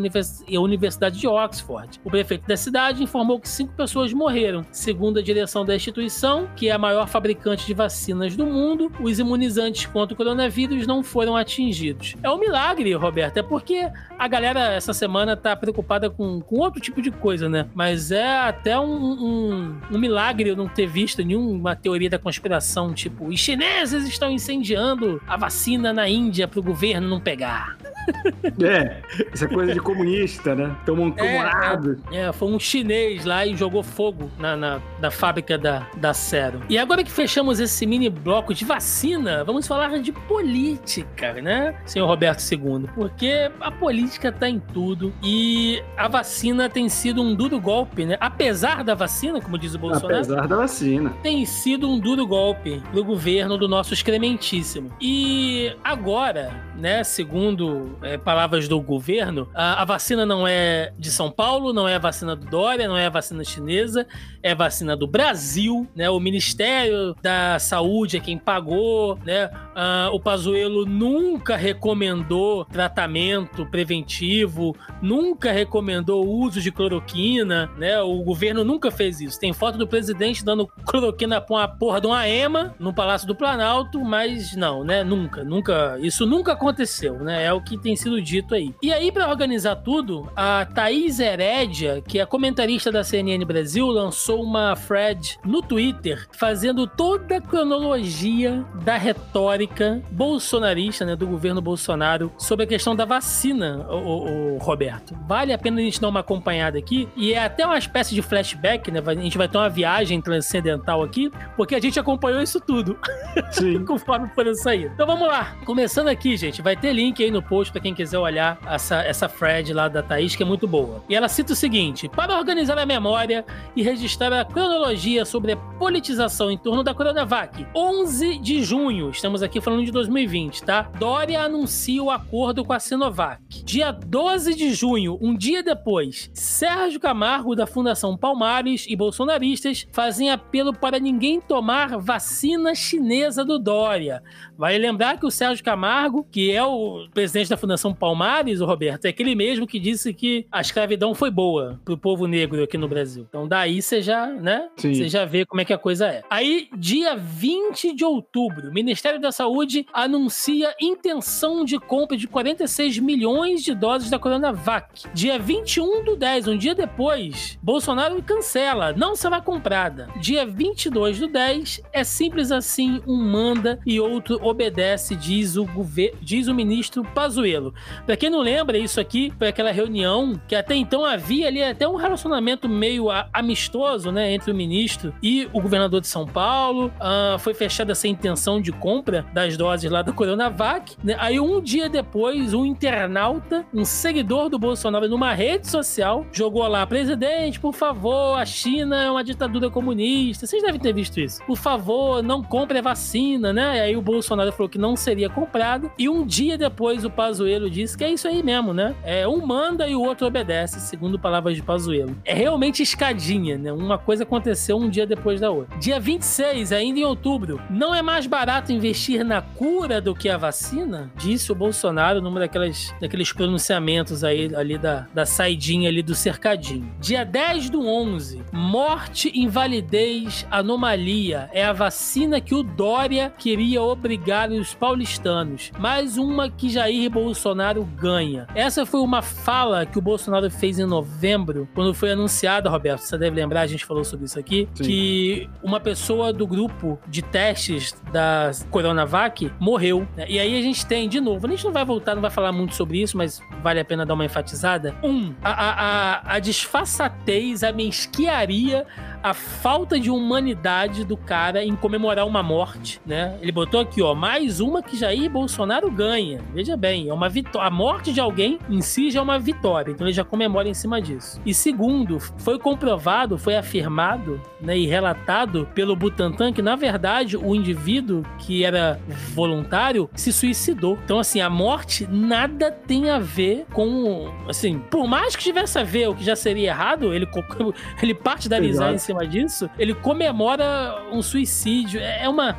e a Universidade de Oxford. O prefeito da cidade informou que cinco pessoas morreram. Segundo a direção da instituição, que é a maior fabricante de vacinas do mundo, os imunizantes contra o coronavírus não foram atingidos. É um milagre, Roberto, é porque a galera essa semana tá preocupada com, com outro tipo de coisa, né? Mas é até um, um, um milagre eu não ter visto nenhuma teoria da conspiração, tipo, os chineses estão incendiando a vacina na Índia para o governo não pegar. (laughs) É, é coisa de comunista, né? Tomam comunado. É, é, foi um chinês lá e jogou fogo na, na, na fábrica da, da Serum. E agora que fechamos esse mini bloco de vacina, vamos falar de política, né, senhor Roberto II? Porque a política tá em tudo e a vacina tem sido um duro golpe, né? Apesar da vacina, como diz o Bolsonaro. Apesar da vacina. Tem sido um duro golpe do governo do nosso excrementíssimo. E agora, né, segundo é, palavras do governo, a, a, vacina não é de São Paulo, não é a vacina do Dória, não é a vacina chinesa, é vacina do Brasil, né? O Ministério da Saúde é quem pagou, né? Ah, o Pazuello nunca recomendou tratamento preventivo, nunca recomendou o uso de cloroquina, né? O governo nunca fez isso. Tem foto do presidente dando cloroquina pra uma porra de uma EMA no Palácio do Planalto, mas não, né? Nunca, nunca. Isso nunca aconteceu, né? É o que tem sido dito aí. E aí, para organizar tudo, a Thaís Herédia, que é comentarista da CNN Brasil, lançou uma thread no Twitter fazendo toda a cronologia da retórica bolsonarista, né, do governo Bolsonaro sobre a questão da vacina, o, o, o Roberto. Vale a pena a gente dar uma acompanhada aqui e é até uma espécie de flashback, né? A gente vai ter uma viagem transcendental aqui, porque a gente acompanhou isso tudo. (laughs) Sim. Conforme for sair. Então vamos lá. Começando aqui, gente, vai ter link aí no post para quem quiser olhar essa, essa thread lá da Thaís, que é muito boa. E ela cita o seguinte: para organizar a memória e registrar a cronologia sobre a politização em torno da Coronavac. 11 de junho, estamos aqui falando de 2020, tá? Dória anuncia o acordo com a Sinovac. Dia 12 de junho, um dia depois, Sérgio Camargo, da Fundação Palmares e bolsonaristas fazem apelo para ninguém tomar vacina chinesa do Dória. Vale lembrar que o Sérgio Camargo, que é o presidente da Fundação Palmares, o Roberto, é aquele mesmo que disse que a escravidão foi boa pro povo negro aqui no Brasil. Então daí você já, né? Você já vê como é que a coisa é. Aí, dia 20 de outubro, o Ministério da Saúde anuncia intenção de compra de 46 milhões de doses da Coronavac. Dia 21 do 10, um dia depois, Bolsonaro cancela, não será comprada. Dia 22 do 10, é simples assim, um manda e outro obedece, diz o, diz o ministro Pazuello. Para quem não lembra, isso aqui foi aquela reunião que até então havia ali até um relacionamento meio amistoso, né, entre o ministro e o governador de São Paulo. Uh, foi fechada essa intenção de compra das doses lá da Coronavac. Né? Aí um dia depois, um internauta, um seguidor do Bolsonaro numa rede social, jogou lá, presidente, por favor, a China é uma ditadura comunista. Vocês devem ter visto isso. Por favor, não compre a vacina, né? E aí o Bolsonaro falou que não seria comprado. E um dia depois o Pazuello disse que é isso aí mesmo, né? É um manda e o outro obedece, segundo palavras de Pazuello. É realmente escadinha, né? Coisa aconteceu um dia depois da outra. Dia 26, ainda em outubro, não é mais barato investir na cura do que a vacina? Disse o Bolsonaro numa daquelas, daqueles pronunciamentos aí ali da, da saidinha ali do cercadinho. Dia 10 do 11, morte, invalidez, anomalia. É a vacina que o Dória queria obrigar os paulistanos. Mais uma que Jair Bolsonaro ganha. Essa foi uma fala que o Bolsonaro fez em novembro, quando foi anunciada, Roberto, você deve lembrar, a gente falou sobre isso aqui, Sim. que uma pessoa do grupo de testes da Coronavac morreu. Né? E aí a gente tem, de novo, a gente não vai voltar, não vai falar muito sobre isso, mas vale a pena dar uma enfatizada. Um, a, a, a, a disfarçatez, a mesquiaria a falta de humanidade do cara em comemorar uma morte, né? Ele botou aqui, ó, mais uma que Jair Bolsonaro ganha. Veja bem, é uma vitória. A morte de alguém em si já é uma vitória, então ele já comemora em cima disso. E segundo, foi comprovado, foi afirmado, né, e relatado pelo Butantan que na verdade o indivíduo que era voluntário se suicidou. Então assim, a morte nada tem a ver com, assim, por mais que tivesse a ver o que já seria errado, ele (laughs) ele parte da em cima disso, ele comemora um suicídio. É, é uma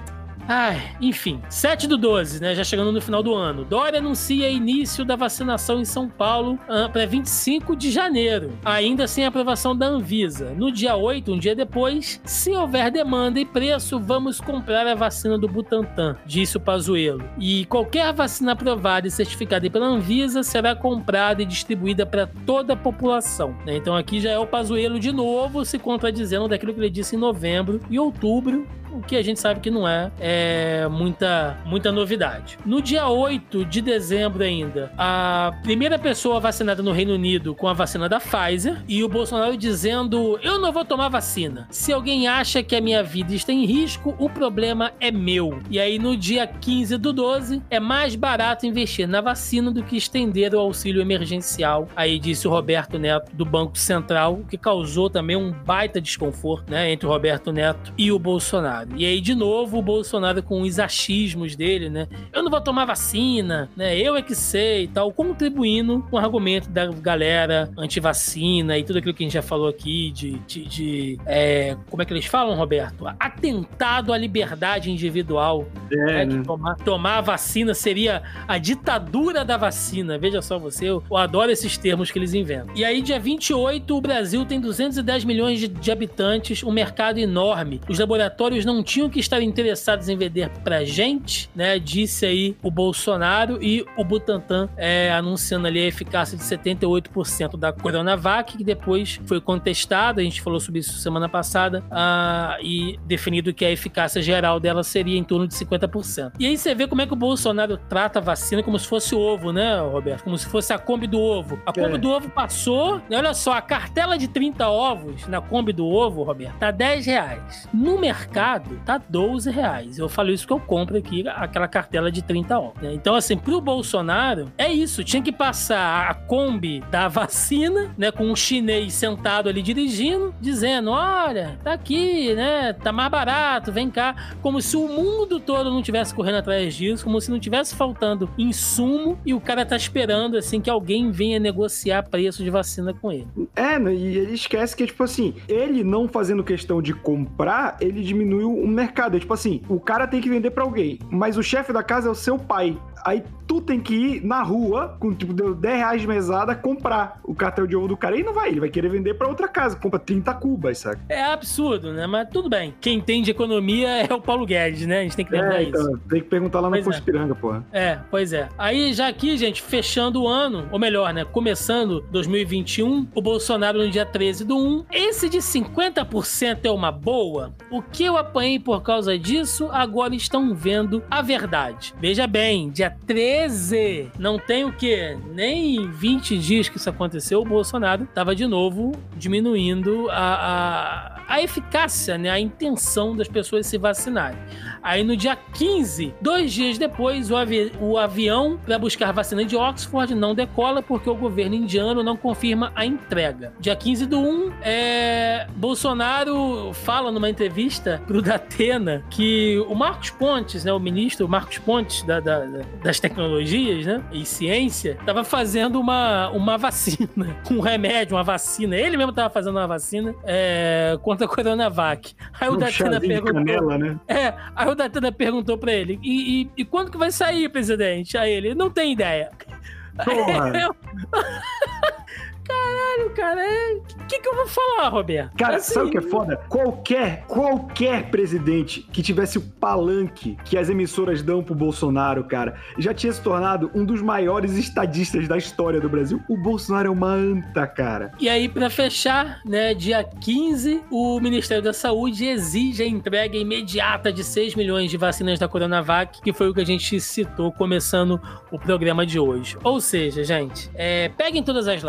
Ai, enfim, 7 do 12, né? Já chegando no final do ano. Dória anuncia início da vacinação em São Paulo uh, para 25 de janeiro, ainda sem aprovação da Anvisa. No dia 8, um dia depois, se houver demanda e preço, vamos comprar a vacina do Butantan, disse o Pazuello. E qualquer vacina aprovada e certificada pela Anvisa será comprada e distribuída para toda a população. Né? Então aqui já é o Pazuello de novo se contradizendo daquilo que ele disse em novembro e outubro o que a gente sabe que não é, é muita, muita novidade. No dia 8 de dezembro ainda, a primeira pessoa vacinada no Reino Unido com a vacina da Pfizer e o Bolsonaro dizendo: Eu não vou tomar vacina. Se alguém acha que a minha vida está em risco, o problema é meu. E aí no dia 15 do 12, é mais barato investir na vacina do que estender o auxílio emergencial. Aí disse o Roberto Neto do Banco Central, que causou também um baita desconforto né, entre o Roberto Neto e o Bolsonaro. E aí, de novo, o Bolsonaro com os achismos dele, né? Eu não vou tomar vacina, né? Eu é que sei e tal, contribuindo com o argumento da galera anti-vacina e tudo aquilo que a gente já falou aqui de. de, de é, como é que eles falam, Roberto? Atentado à liberdade individual. É, né? tomar, tomar a vacina seria a ditadura da vacina. Veja só você, eu, eu adoro esses termos que eles inventam. E aí, dia 28, o Brasil tem 210 milhões de, de habitantes, um mercado enorme. Os laboratórios não não tinham que estar interessados em vender pra gente, né? Disse aí o Bolsonaro e o Butantan é, anunciando ali a eficácia de 78% da Coronavac, que depois foi contestado, a gente falou sobre isso semana passada, uh, e definido que a eficácia geral dela seria em torno de 50%. E aí você vê como é que o Bolsonaro trata a vacina como se fosse ovo, né, Roberto? Como se fosse a Kombi do ovo. A Kombi é. do ovo passou, olha só, a cartela de 30 ovos na Kombi do ovo, Roberto, tá 10 reais. No mercado, tá 12 reais. Eu falo isso que eu compro aqui, aquela cartela de 30 ovos. Né? Então, assim, pro Bolsonaro, é isso. Tinha que passar a Kombi da (laughs) vacina, né, com um chinês sentado ali dirigindo, dizendo: olha, tá aqui, né, tá mais barato, vem cá. Como se o mundo todo não tivesse correndo atrás disso, como se não tivesse faltando insumo e o cara tá esperando, assim, que alguém venha negociar preço de vacina com ele. É, né, e ele esquece que, tipo assim, ele não fazendo questão de comprar, ele diminuiu o mercado. É, tipo assim, o cara tem que vender para alguém, mas o chefe da casa é o seu pai. Aí tem que ir na rua, com tipo, deu 10 reais de mesada, comprar o cartel de ovo do cara. E não vai, ele vai querer vender para outra casa, compra 30 cubas, sabe? É absurdo, né? Mas tudo bem. Quem entende economia (laughs) é o Paulo Guedes, né? A gente tem que lembrar é, então, isso. Tem que perguntar lá pois no é. porra. É, pois é. Aí já aqui, gente, fechando o ano, ou melhor, né? Começando 2021, o Bolsonaro no dia 13 do 1. Esse de 50% é uma boa? O que eu apanhei por causa disso, agora estão vendo a verdade. Veja bem, dia 13, não tem o quê? Nem 20 dias que isso aconteceu, o Bolsonaro estava de novo diminuindo a, a, a eficácia, né? A intenção das pessoas se vacinarem. Aí no dia 15, dois dias depois, o, avi o avião para buscar vacina de Oxford não decola porque o governo indiano não confirma a entrega. Dia 15 do 1, é... Bolsonaro fala numa entrevista pro Datena que o Marcos Pontes, né, o ministro Marcos Pontes da, da, das tecnologias né, e ciência, estava fazendo uma, uma vacina, (laughs) um remédio, uma vacina. Ele mesmo estava fazendo uma vacina é, contra a Coronavac. Aí o um Datena perguntou. Canela, né? É, aí o Datena perguntou pra ele: e, e, e, quando que vai sair, presidente? Aí ele, não tem ideia. Porra. (laughs) Caralho, cara, o é... que, que eu vou falar, Roberto? Cara, assim... sabe o que é foda? Qualquer, qualquer presidente que tivesse o palanque que as emissoras dão pro Bolsonaro, cara, já tinha se tornado um dos maiores estadistas da história do Brasil. O Bolsonaro é uma anta, cara. E aí, para fechar, né, dia 15, o Ministério da Saúde exige a entrega imediata de 6 milhões de vacinas da Coronavac, que foi o que a gente citou começando o programa de hoje. Ou seja, gente, é, peguem todas as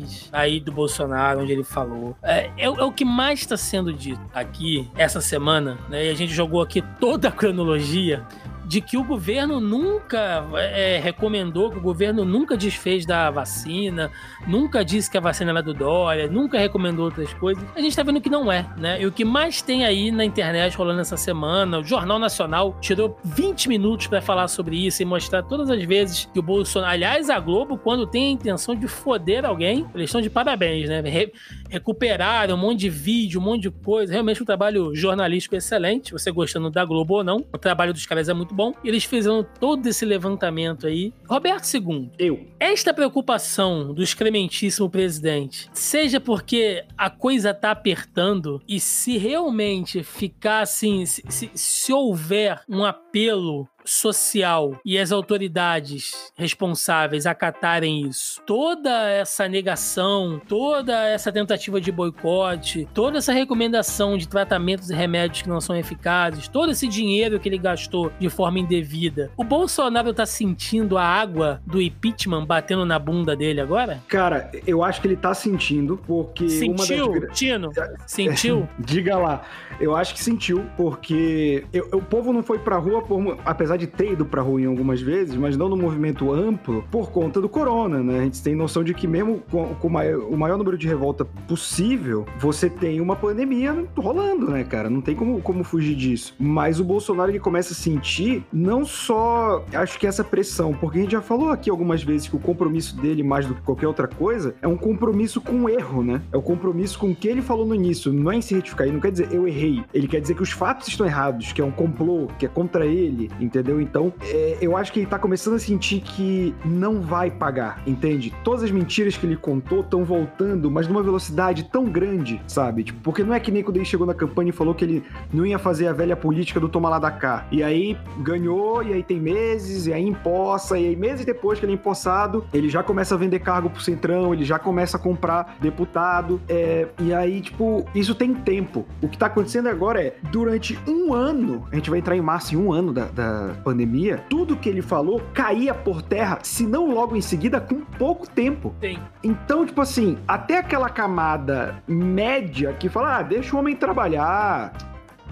lives, aí do Bolsonaro, onde ele falou. É, é, é o que mais está sendo dito aqui essa semana, né? E a gente jogou aqui toda a cronologia de que o governo nunca é, recomendou, que o governo nunca desfez da vacina, nunca disse que a vacina era do Dória, nunca recomendou outras coisas. A gente tá vendo que não é, né? E o que mais tem aí na internet rolando essa semana, o Jornal Nacional tirou 20 minutos para falar sobre isso e mostrar todas as vezes que o Bolsonaro. Aliás, a Globo, quando tem a intenção de foder alguém, eles estão de parabéns, né? Re recuperaram um monte de vídeo, um monte de coisa. Realmente um trabalho jornalístico excelente, você gostando da Globo ou não. O trabalho dos caras é muito bom. Eles fizeram todo esse levantamento aí. Roberto II. Eu. Esta preocupação do excrementíssimo presidente, seja porque a coisa tá apertando e se realmente ficar assim, se, se, se houver um apelo social e as autoridades responsáveis acatarem isso, toda essa negação, toda essa tentativa de boicote, toda essa recomendação de tratamentos e remédios que não são eficazes, todo esse dinheiro que ele gastou de forma indevida, o Bolsonaro tá sentindo a água do impeachment batendo na bunda dele agora? Cara, eu acho que ele tá sentindo, porque. Sentiu, das... Tino? Sentiu? (laughs) Diga lá. Eu acho que sentiu, porque eu, o povo não foi pra rua, por, apesar de ter ido pra rua em algumas vezes, mas não no movimento amplo, por conta do corona, né? A gente tem noção de que mesmo com, com o, maior, o maior número de revolta possível, você tem uma pandemia rolando, né, cara? Não tem como, como fugir disso. Mas o Bolsonaro, ele começa a sentir não só, acho que essa pressão, porque a gente já falou aqui algumas vezes que o compromisso dele, mais do que qualquer outra coisa, é um compromisso com o erro, né? É o compromisso com o que ele falou no início, não é em se retificar. Ele não quer dizer eu errei, ele quer dizer que os fatos estão errados, que é um complô, que é contra ele, entendeu? Entendeu? Então, é, eu acho que ele tá começando a sentir que não vai pagar, entende? Todas as mentiras que ele contou estão voltando, mas numa velocidade tão grande, sabe? Tipo, porque não é que nem quando ele chegou na campanha e falou que ele não ia fazer a velha política do toma lá da cá. E aí ganhou, e aí tem meses, e aí empossa, e aí meses depois que ele é empossado, ele já começa a vender cargo pro Centrão, ele já começa a comprar deputado, é, e aí, tipo, isso tem tempo. O que tá acontecendo agora é, durante um ano, a gente vai entrar em março, em um ano da, da pandemia, tudo que ele falou caía por terra, se não logo em seguida, com pouco tempo. Sim. Então, tipo assim, até aquela camada média que fala, ah, deixa o homem trabalhar,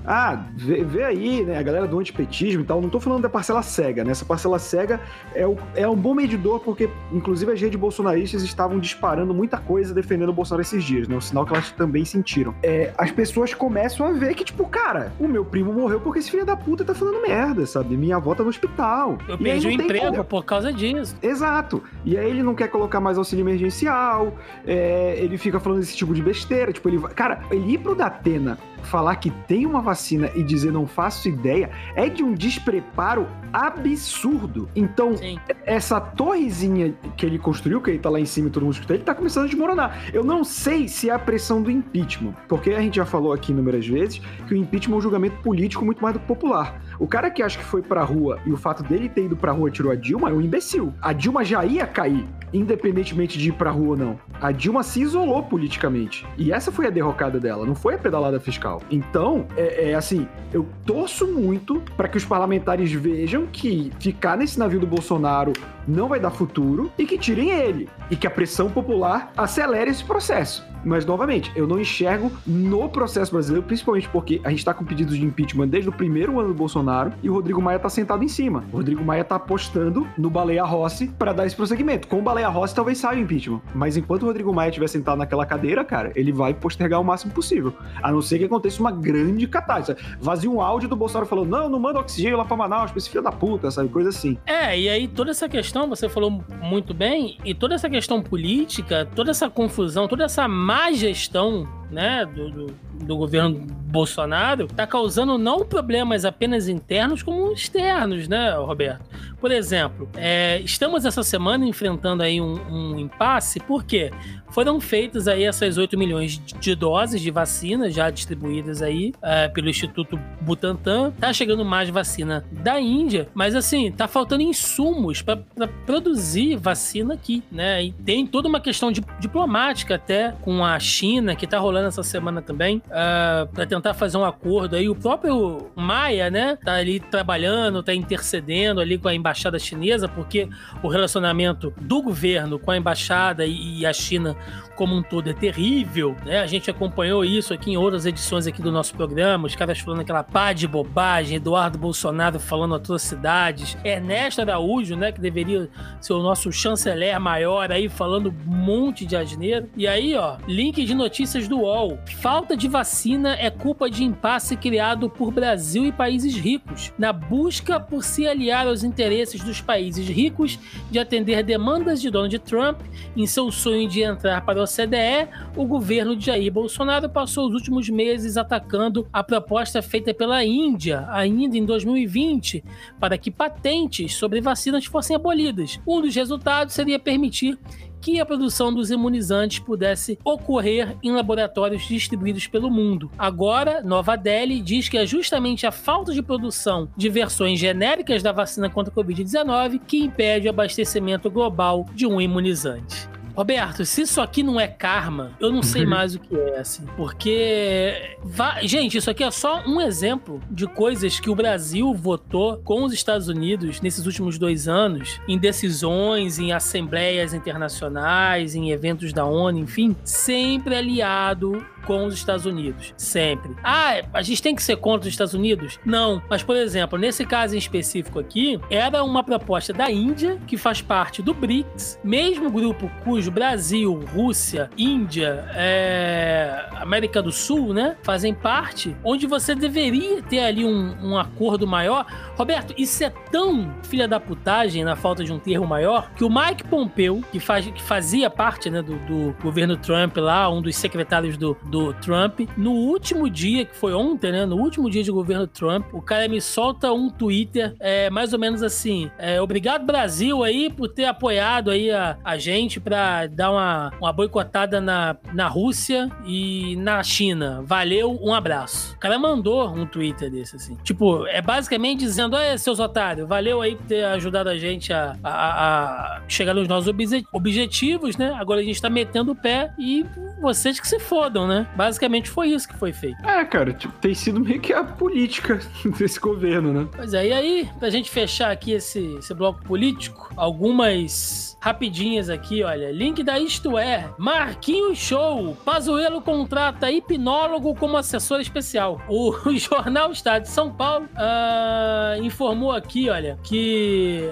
ah, vê, vê, aí, né, a galera do antipetismo e tal, não tô falando da parcela cega, né? Essa parcela cega é, o, é um bom medidor, porque, inclusive, as redes bolsonaristas estavam disparando muita coisa defendendo o Bolsonaro esses dias, né? O sinal que elas também sentiram. É, as pessoas começam a ver que, tipo, cara, o meu primo morreu porque esse filho da puta tá falando merda, sabe? Minha avó tá no hospital. Eu perdi o emprego como... por causa disso. Exato. E aí ele não quer colocar mais auxílio emergencial, é, ele fica falando esse tipo de besteira, tipo, ele vai... Cara, ele ir pro Datena falar que tem uma vacina e dizer não faço ideia é de um despreparo absurdo. Então, Sim. essa torrezinha que ele construiu, que ele tá lá em cima e todo mundo escuta, ele tá começando a desmoronar. Eu não sei se é a pressão do impeachment, porque a gente já falou aqui inúmeras vezes que o impeachment é um julgamento político muito mais do que popular. O cara que acha que foi pra rua e o fato dele ter ido pra rua tirou a Dilma é um imbecil. A Dilma já ia cair, independentemente de ir pra rua ou não. A Dilma se isolou politicamente. E essa foi a derrocada dela, não foi a pedalada fiscal. Então, é, é assim, eu torço muito para que os parlamentares vejam que ficar nesse navio do Bolsonaro não vai dar futuro e que tirem ele. E que a pressão popular acelere esse processo. Mas, novamente, eu não enxergo no processo brasileiro, principalmente porque a gente tá com pedidos de impeachment desde o primeiro ano do Bolsonaro e o Rodrigo Maia tá sentado em cima. O Rodrigo Maia tá apostando no Baleia Rossi para dar esse prosseguimento. Com o Baleia Rossi talvez saia o impeachment. Mas enquanto o Rodrigo Maia estiver sentado naquela cadeira, cara, ele vai postergar o máximo possível. A não ser que aconteça uma grande catástrofe. Vazia um áudio do Bolsonaro falando: não, não manda oxigênio lá pra Manaus, pra esse filho da puta, sabe? Coisa assim. É, e aí toda essa questão, você falou muito bem, e toda essa questão política, toda essa confusão, toda essa má gestão né, do, do, do, governo Bolsonaro está causando não problemas apenas internos, como externos, né, Roberto? Por exemplo, é, estamos essa semana enfrentando aí um, um impasse, porque foram feitas aí essas 8 milhões de doses de vacina já distribuídas aí é, pelo Instituto Butantan. Tá chegando mais vacina da Índia, mas assim, tá faltando insumos para produzir vacina aqui, né? E tem toda uma questão de, diplomática até com a China, que tá rolando essa semana também, uh, é, para tentar fazer um acordo aí. O próprio Maia, né, tá ali trabalhando, tá intercedendo ali com a embaixada chinesa, porque o relacionamento do governo com a embaixada e, e a China como um todo é terrível, né? A gente acompanhou isso aqui em outras edições aqui do nosso programa, os caras falando aquela pá de bobagem, Eduardo Bolsonaro falando atrocidades, Ernesto Araújo, né, que deveria ser o nosso chanceler maior aí falando um monte de asneiro. E aí, ó, link de notícias do UOL. Falta de vacina é culpa de impasse criado por Brasil e países ricos, na busca por se aliar aos interesses dos países ricos de atender demandas de Donald Trump em seu sonho de entrar para o OCDE, o governo de Jair Bolsonaro passou os últimos meses atacando a proposta feita pela Índia, ainda em 2020, para que patentes sobre vacinas fossem abolidas. Um dos resultados seria permitir que a produção dos imunizantes pudesse ocorrer em laboratórios distribuídos pelo mundo. Agora, Nova Delhi diz que é justamente a falta de produção de versões genéricas da vacina contra a Covid-19 que impede o abastecimento global de um imunizante. Roberto, se isso aqui não é karma, eu não sei uhum. mais o que é, assim. Porque. Gente, isso aqui é só um exemplo de coisas que o Brasil votou com os Estados Unidos nesses últimos dois anos, em decisões, em assembleias internacionais, em eventos da ONU, enfim, sempre aliado com os Estados Unidos. Sempre. Ah, a gente tem que ser contra os Estados Unidos? Não. Mas, por exemplo, nesse caso em específico aqui, era uma proposta da Índia, que faz parte do BRICS, mesmo grupo cujo Brasil, Rússia, Índia, é... América do Sul, né, fazem parte, onde você deveria ter ali um, um acordo maior. Roberto, isso é tão filha da putagem, na falta de um termo maior, que o Mike Pompeu, que, faz, que fazia parte né, do, do governo Trump lá, um dos secretários do, do Trump. No último dia, que foi ontem, né? No último dia de governo Trump, o cara me solta um Twitter, é, mais ou menos assim: é, obrigado, Brasil, aí, por ter apoiado aí a, a gente dar uma, uma boicotada na, na Rússia e na China. Valeu, um abraço. O cara mandou um Twitter desse, assim. Tipo, é basicamente dizendo: é, seus otários, valeu aí por ter ajudado a gente a, a, a chegar nos nossos objetivos, né? Agora a gente tá metendo o pé e vocês que se fodam, né? Basicamente foi isso que foi feito. É, cara, tipo, tem sido meio que a política (laughs) desse governo, né? Pois é, e aí, pra gente fechar aqui esse, esse bloco político, algumas rapidinhas aqui, olha. Link da Isto É. Marquinhos Show. Pazuello contrata hipnólogo como assessor especial. O, o (laughs) Jornal Estado de São Paulo uh, informou aqui, olha, que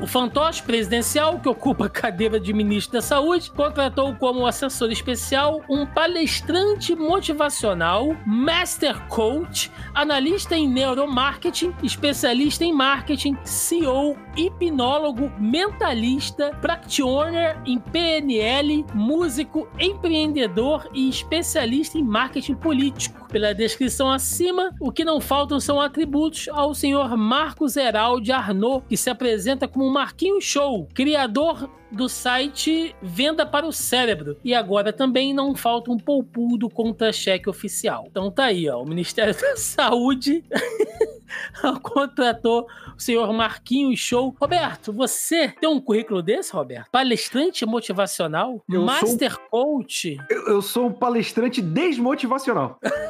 o fantoche presidencial, que ocupa a cadeira de ministro da Saúde, contratou como assessor especial um palestrante motivacional, master coach, analista em neuromarketing, especialista em marketing, CEO, hipnólogo, mentalista, practitioner em PNL, músico, empreendedor e especialista em marketing político. Pela descrição acima, o que não faltam são atributos ao senhor Marcos Heraldi Arnaud, que se apresenta como Marquinhos Show, criador do site Venda para o Cérebro. E agora também não falta um poupudo contra-cheque oficial. Então tá aí, ó, o Ministério (laughs) da Saúde (laughs) contratou o senhor Marquinhos Show. Roberto, você tem um currículo desse, Roberto? Palestrante motivacional? Eu Master sou... Coach? Eu, eu sou um palestrante desmotivacional. (laughs)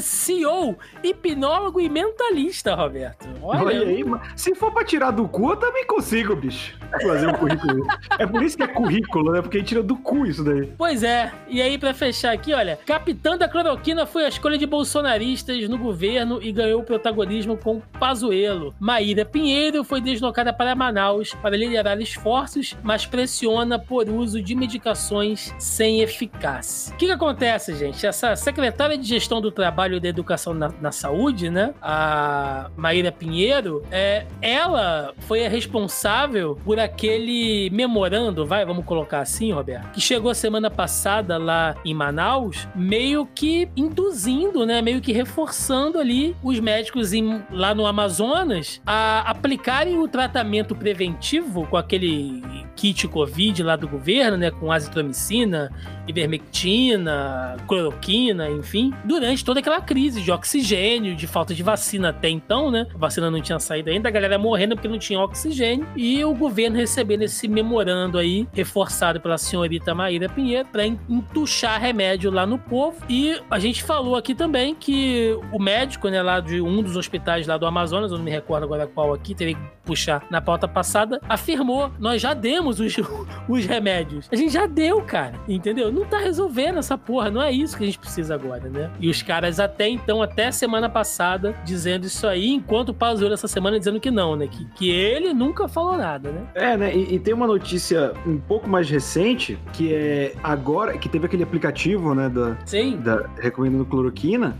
CEO, hipnólogo e mentalista, Roberto. Olha, Olha aí, se for pra tirar do cu, eu também consigo, bicho. Fazer um currículo. é por isso que é currículo, né? Porque tira do cu isso daí. Pois é. E aí, pra fechar aqui, olha, capitã da cloroquina foi a escolha de bolsonaristas no governo e ganhou protagonismo com Pazuello. Maíra Pinheiro foi deslocada para Manaus para liderar esforços, mas pressiona por uso de medicações sem eficácia. O que, que acontece, gente? Essa secretária de gestão do trabalho e da educação na, na saúde, né? A Maíra Pinheiro, é, ela foi a responsável por aquele memorando, vai, vamos colocar assim, Roberto, que chegou semana passada lá em Manaus, meio que induzindo, né? Meio que reforçando ali os médicos em, lá no Amazonas a aplicarem o tratamento preventivo com aquele kit Covid lá do governo, né? Com azitromicina, ivermectina, cloroquina, enfim, durante toda aquela crise de oxigênio, de falta de vacina até então, né? A vacina não tinha saído ainda, a galera morrendo porque não tinha oxigênio e o governo recebendo esse memorando aí, reforçado pela senhorita Maíra Pinheiro, para entuchar remédio lá no povo. E a gente falou aqui também que o médico, né, lá de um dos hospitais lá do Amazonas, eu não me recordo agora qual aqui, teria que puxar na pauta passada, afirmou: nós já demos os, (laughs) os remédios. A gente já deu, cara, entendeu? Não tá resolvendo essa porra, não é isso que a gente precisa agora, né? E os caras até então, até semana passada, dizendo isso aí, enquanto o Pazuello essa semana dizendo que não, né? Que, que ele nunca falou nada, né? É, né? E, e, tem uma notícia um pouco mais recente, que é agora, que teve aquele aplicativo, né? Da, Sim. Da, recomendando cloroquina.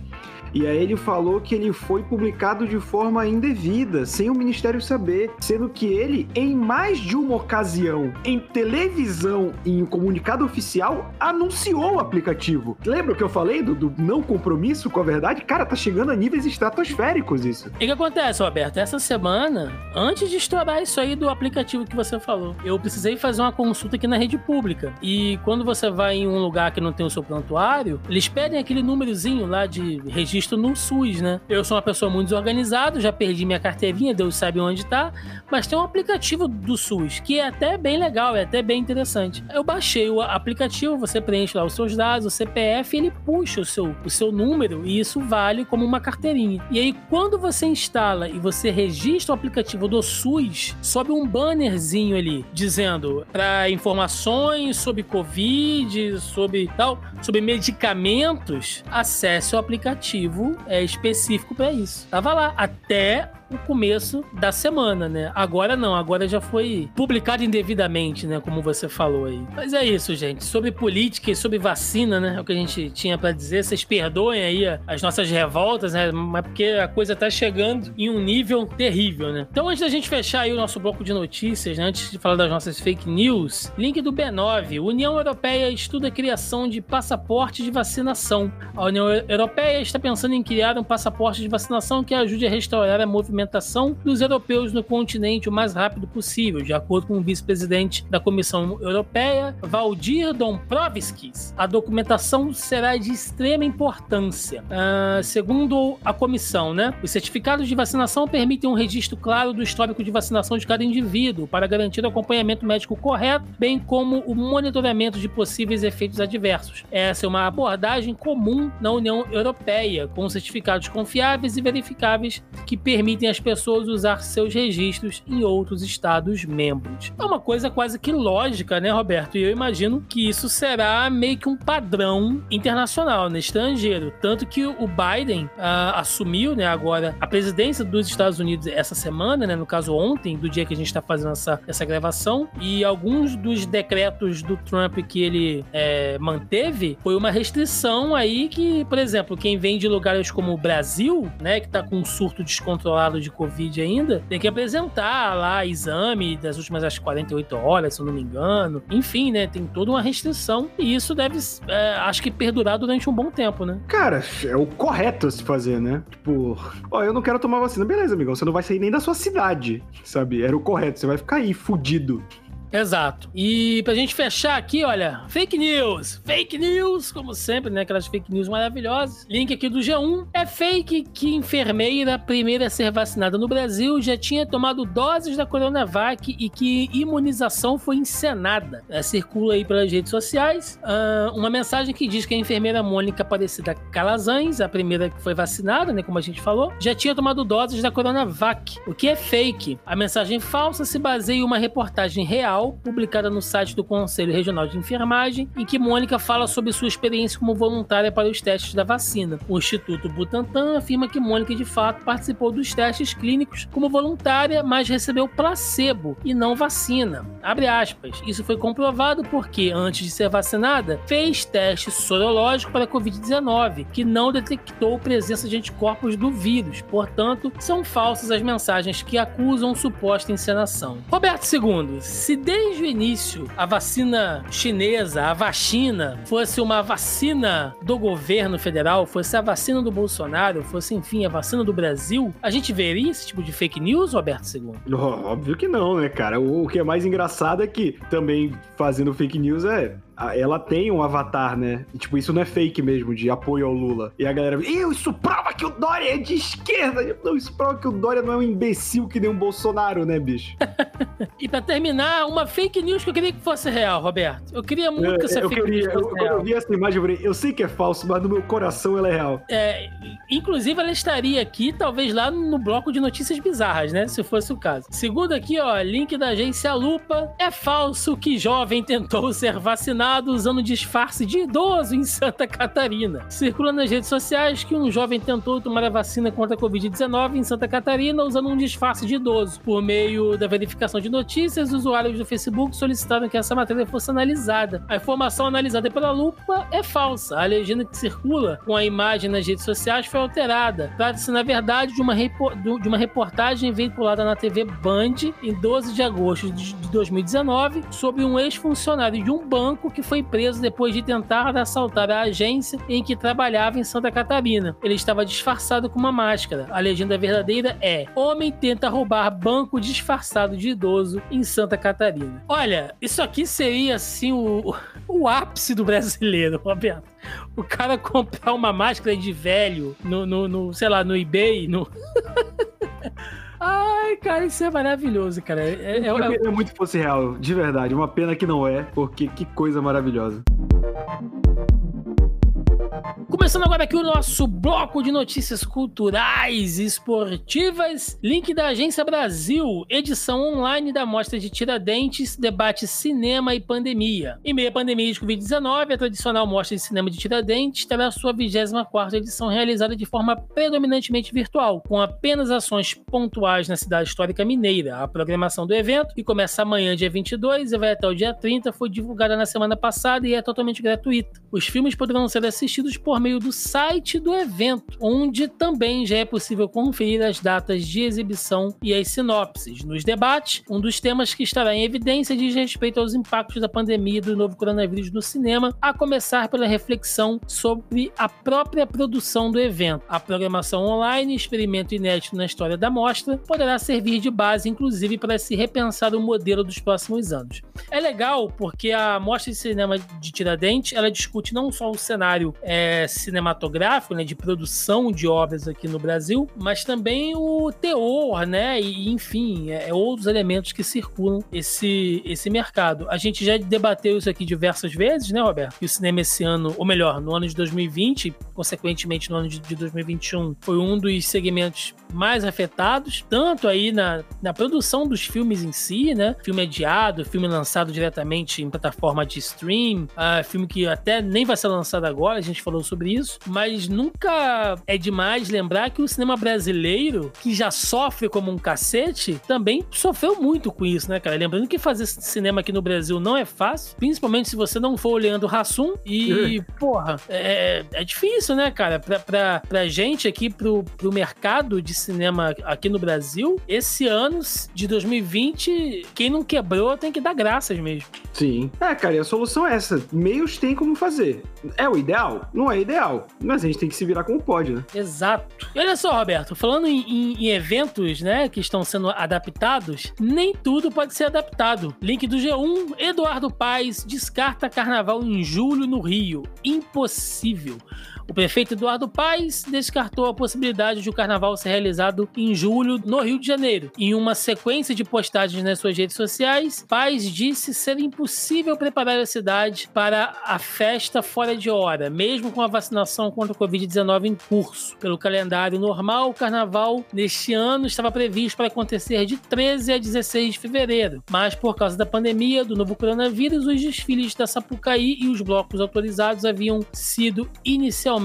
E aí ele falou que ele foi publicado de forma indevida, sem o ministério saber, sendo que ele, em mais de uma ocasião, em televisão e em comunicado oficial, anunciou o aplicativo. Lembra que eu falei do, do não compromisso com a verdade? Cara, tá chegando a níveis estratosféricos isso. O que acontece, Roberto? Essa semana, antes de estourar isso aí do aplicativo que você falou, eu precisei fazer uma consulta aqui na rede pública. E quando você vai em um lugar que não tem o seu prontuário, eles pedem aquele númerozinho lá de registro registro no SUS, né? Eu sou uma pessoa muito desorganizada, já perdi minha carteirinha, Deus sabe onde tá, mas tem um aplicativo do SUS que é até bem legal, é até bem interessante. Eu baixei o aplicativo, você preenche lá os seus dados, o CPF, ele puxa o seu, o seu número e isso vale como uma carteirinha. E aí, quando você instala e você registra o aplicativo do SUS, sobe um bannerzinho ali dizendo para informações sobre Covid, sobre tal, sobre medicamentos, acesse o aplicativo é específico para isso. Tava lá até o começo da semana, né? Agora não, agora já foi publicado indevidamente, né? Como você falou aí. Mas é isso, gente. Sobre política e sobre vacina, né? É o que a gente tinha para dizer. Vocês perdoem aí as nossas revoltas, né? Mas porque a coisa tá chegando em um nível terrível, né? Então, antes da gente fechar aí o nosso bloco de notícias, né? Antes de falar das nossas fake news, link do B9. União Europeia estuda a criação de passaporte de vacinação. A União Europeia está pensando em criar um passaporte de vacinação que ajude a restaurar a movimentação dos europeus no continente o mais rápido possível, de acordo com o vice-presidente da Comissão Europeia, Valdir Dombrovskis. A documentação será de extrema importância. Uh, segundo a comissão, né, os certificados de vacinação permitem um registro claro do histórico de vacinação de cada indivíduo para garantir o acompanhamento médico correto, bem como o monitoramento de possíveis efeitos adversos. Essa é uma abordagem comum na União Europeia, com certificados confiáveis e verificáveis que permitem às pessoas usar seus registros em outros estados membros. É uma coisa quase que lógica, né, Roberto? E eu imagino que isso será meio que um padrão internacional, né, estrangeiro. Tanto que o Biden uh, assumiu, né, agora a presidência dos Estados Unidos essa semana, né, no caso ontem, do dia que a gente está fazendo essa, essa gravação, e alguns dos decretos do Trump que ele é, manteve foi uma restrição aí que, por exemplo, quem vem de lugares como o Brasil, né, que está com um surto descontrolado de Covid ainda, tem que apresentar lá exame das últimas acho, 48 horas, se eu não me engano. Enfim, né, tem toda uma restrição e isso deve, é, acho que, perdurar durante um bom tempo, né? Cara, é o correto se fazer, né? Tipo, ó, eu não quero tomar vacina. Beleza, amigão, você não vai sair nem da sua cidade, sabe? Era o correto, você vai ficar aí fudido. Exato. E pra gente fechar aqui, olha, fake news. Fake news, como sempre, né? Aquelas fake news maravilhosas. Link aqui do G1. É fake que enfermeira primeira a ser vacinada no Brasil já tinha tomado doses da Coronavac e que imunização foi encenada. É, circula aí pelas redes sociais uh, uma mensagem que diz que a enfermeira Mônica Aparecida Calazans, a primeira que foi vacinada, né? Como a gente falou, já tinha tomado doses da Coronavac. O que é fake? A mensagem falsa se baseia em uma reportagem real publicada no site do Conselho Regional de Enfermagem, em que Mônica fala sobre sua experiência como voluntária para os testes da vacina. O Instituto Butantan afirma que Mônica de fato participou dos testes clínicos como voluntária, mas recebeu placebo e não vacina. Abre aspas. Isso foi comprovado porque, antes de ser vacinada, fez teste sorológico para a Covid-19, que não detectou presença de anticorpos do vírus. Portanto, são falsas as mensagens que acusam suposta encenação. Roberto II, se desde o início a vacina chinesa, a vacina, fosse uma vacina do governo federal, fosse a vacina do Bolsonaro, fosse, enfim, a vacina do Brasil, a gente veria esse tipo de fake news, Roberto II? Óbvio que não, né, cara? O, o que é mais engraçado é que também fazendo fake news é ela tem um avatar, né? E, tipo, isso não é fake mesmo, de apoio ao Lula. E a galera, isso prova que o Dória é de esquerda. Não, isso prova que o Dória não é um imbecil que nem um Bolsonaro, né, bicho? (laughs) e pra terminar, uma fake news que eu queria que fosse real, Roberto. Eu queria muito é, que essa eu fake queria, news fosse eu, real. Quando eu vi essa imagem, eu falei, eu sei que é falso, mas no meu coração ela é real. É, inclusive, ela estaria aqui, talvez lá no bloco de notícias bizarras, né? Se fosse o caso. Segundo aqui, ó, link da agência Lupa. É falso que jovem tentou ser vacinado usando disfarce de idoso em Santa Catarina. Circula nas redes sociais que um jovem tentou tomar a vacina contra a Covid-19 em Santa Catarina usando um disfarce de idoso. Por meio da verificação de notícias, usuários do Facebook solicitaram que essa matéria fosse analisada. A informação analisada pela lupa é falsa. A legenda que circula com a imagem nas redes sociais foi alterada. Trata-se, na verdade, de uma, de uma reportagem veiculada na TV Band em 12 de agosto de 2019 sobre um ex-funcionário de um banco que foi preso depois de tentar assaltar a agência em que trabalhava em Santa Catarina. Ele estava disfarçado com uma máscara. A legenda verdadeira é: Homem tenta roubar banco disfarçado de idoso em Santa Catarina. Olha, isso aqui seria assim o, o ápice do brasileiro, (laughs) Roberto. O cara comprar uma máscara de velho no, no, no sei lá, no eBay, no. (laughs) Ai, cara, isso é maravilhoso, cara. É, é, eu queria é... muito fosse real, de verdade. Uma pena que não é, porque que coisa maravilhosa. Começando agora aqui o nosso bloco de notícias culturais e esportivas. Link da Agência Brasil, edição online da Mostra de Tiradentes, debate cinema e pandemia. Em meio à pandemia de Covid-19, a tradicional Mostra de Cinema de Tiradentes terá sua 24ª edição realizada de forma predominantemente virtual, com apenas ações pontuais na cidade histórica mineira. A programação do evento, que começa amanhã, dia 22, e vai até o dia 30, foi divulgada na semana passada e é totalmente gratuita. Os filmes poderão ser assistidos por meio do site do evento, onde também já é possível conferir as datas de exibição e as sinopses. Nos debates, um dos temas que estará em evidência diz respeito aos impactos da pandemia do novo coronavírus no cinema, a começar pela reflexão sobre a própria produção do evento. A programação online, experimento inédito na história da mostra, poderá servir de base, inclusive, para se repensar o modelo dos próximos anos. É legal porque a Mostra de Cinema de Tiradentes ela discute não só o cenário é, cinematográfico, né, de produção de obras aqui no Brasil, mas também o teor, né, e enfim, é, é, outros elementos que circulam esse, esse mercado. A gente já debateu isso aqui diversas vezes, né, Roberto? Que o cinema esse ano, ou melhor, no ano de 2020, consequentemente no ano de, de 2021, foi um dos segmentos mais afetados, tanto aí na, na produção dos filmes em si, né? Filme adiado, filme lançado diretamente em plataforma de stream, uh, filme que até nem vai ser lançado agora, a gente falou sobre isso, mas nunca é demais lembrar que o cinema brasileiro, que já sofre como um cacete, também sofreu muito com isso, né, cara? Lembrando que fazer cinema aqui no Brasil não é fácil, principalmente se você não for olhando Rassum e, (laughs) porra, é, é difícil, né, cara? Pra, pra, pra gente aqui, pro, pro mercado de cinema aqui no Brasil, esse ano de 2020, quem não quebrou tem que dar graças mesmo. Sim. É, cara, e a solução é essa. Meios tem como fazer. É o ideal? Não é ideal. Mas a gente tem que se virar como pode, né? Exato. E olha só, Roberto, falando em, em, em eventos, né, que estão sendo adaptados, nem tudo pode ser adaptado. Link do G1, Eduardo Paes descarta carnaval em julho no Rio. Impossível. O prefeito Eduardo Paes descartou a possibilidade de o carnaval ser realizado em julho no Rio de Janeiro. Em uma sequência de postagens nas suas redes sociais, Paes disse ser impossível preparar a cidade para a festa fora de hora, mesmo com a vacinação contra o Covid-19 em curso. Pelo calendário normal, o carnaval neste ano estava previsto para acontecer de 13 a 16 de fevereiro, mas por causa da pandemia do novo coronavírus, os desfiles da Sapucaí e os blocos autorizados haviam sido inicialmente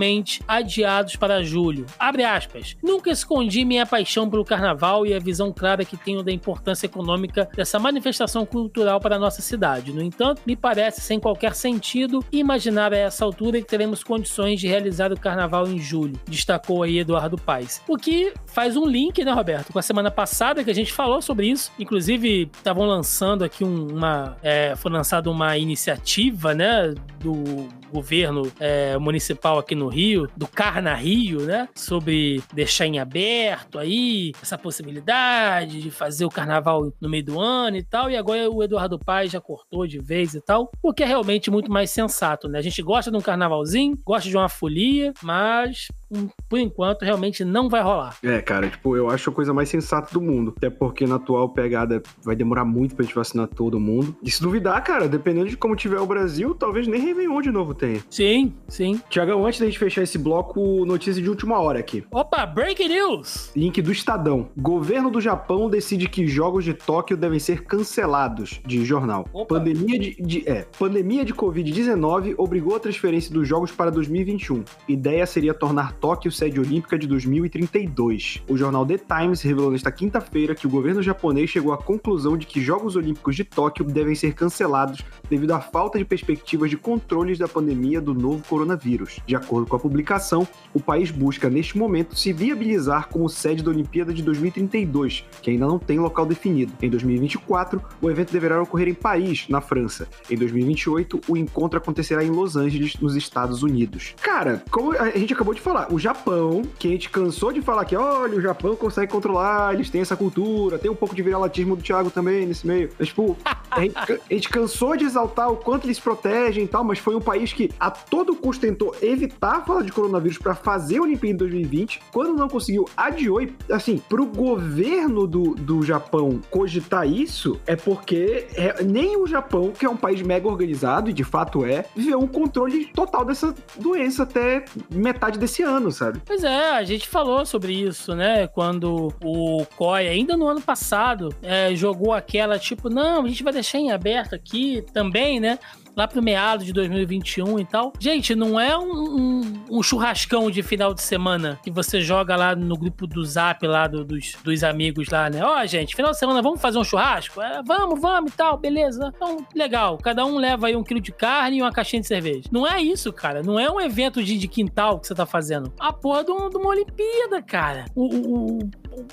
adiados para julho. Abre aspas. Nunca escondi minha paixão pelo carnaval e a visão clara que tenho da importância econômica dessa manifestação cultural para a nossa cidade. No entanto, me parece sem qualquer sentido imaginar a essa altura que teremos condições de realizar o carnaval em julho, destacou aí Eduardo Paes. O que faz um link, né, Roberto, com a semana passada que a gente falou sobre isso. Inclusive, estavam lançando aqui um, uma. É, foi lançada uma iniciativa, né, do governo é, municipal aqui no Rio, do Carna Rio, né? Sobre deixar em aberto aí essa possibilidade de fazer o carnaval no meio do ano e tal. E agora o Eduardo Paes já cortou de vez e tal, o que é realmente muito mais sensato, né? A gente gosta de um carnavalzinho, gosta de uma folia, mas por enquanto, realmente não vai rolar. É, cara, tipo, eu acho a coisa mais sensata do mundo. Até porque na atual pegada vai demorar muito pra gente vacinar todo mundo. E se duvidar, cara, dependendo de como tiver o Brasil, talvez nem Réveillon de novo tenha. Sim, sim. Tiagão, antes da gente fechar esse bloco, notícia de última hora aqui. Opa, breaking news! Link do Estadão. Governo do Japão decide que jogos de Tóquio devem ser cancelados, de jornal. Opa. Pandemia de, de, é, pandemia de Covid-19 obrigou a transferência dos jogos para 2021. Ideia seria tornar Tóquio sede olímpica de 2032. O jornal The Times revelou nesta quinta-feira que o governo japonês chegou à conclusão de que Jogos Olímpicos de Tóquio devem ser cancelados devido à falta de perspectivas de controles da pandemia do novo coronavírus. De acordo com a publicação, o país busca neste momento se viabilizar como sede da Olimpíada de 2032, que ainda não tem local definido. Em 2024, o evento deverá ocorrer em Paris, na França. Em 2028, o encontro acontecerá em Los Angeles, nos Estados Unidos. Cara, como a gente acabou de falar, o Japão, que a gente cansou de falar que, olha, o Japão consegue controlar, eles têm essa cultura, tem um pouco de viralatismo do Thiago também nesse meio. Mas, tipo, a, gente, a gente cansou de exaltar o quanto eles protegem e tal, mas foi um país que a todo custo tentou evitar falar de coronavírus para fazer a Olimpíada em 2020. Quando não conseguiu, adiou. E, assim, pro governo do, do Japão cogitar isso, é porque é, nem o Japão, que é um país mega organizado, e de fato é, viveu um controle total dessa doença até metade desse ano, sabe? Pois é, a gente falou sobre isso, né? Quando o COI, ainda no ano passado, é, jogou aquela tipo, não, a gente vai deixar em aberto aqui também, né? Lá pro meado de 2021 e tal. Gente, não é um, um, um, churrascão de final de semana que você joga lá no grupo do Zap lá do, dos, dos amigos lá, né? Ó, oh, gente, final de semana vamos fazer um churrasco? É, vamos, vamos e tal, beleza. Então, legal. Cada um leva aí um quilo de carne e uma caixinha de cerveja. Não é isso, cara. Não é um evento de, de quintal que você tá fazendo. A porra de, um, uma Olimpíada, cara. O, o,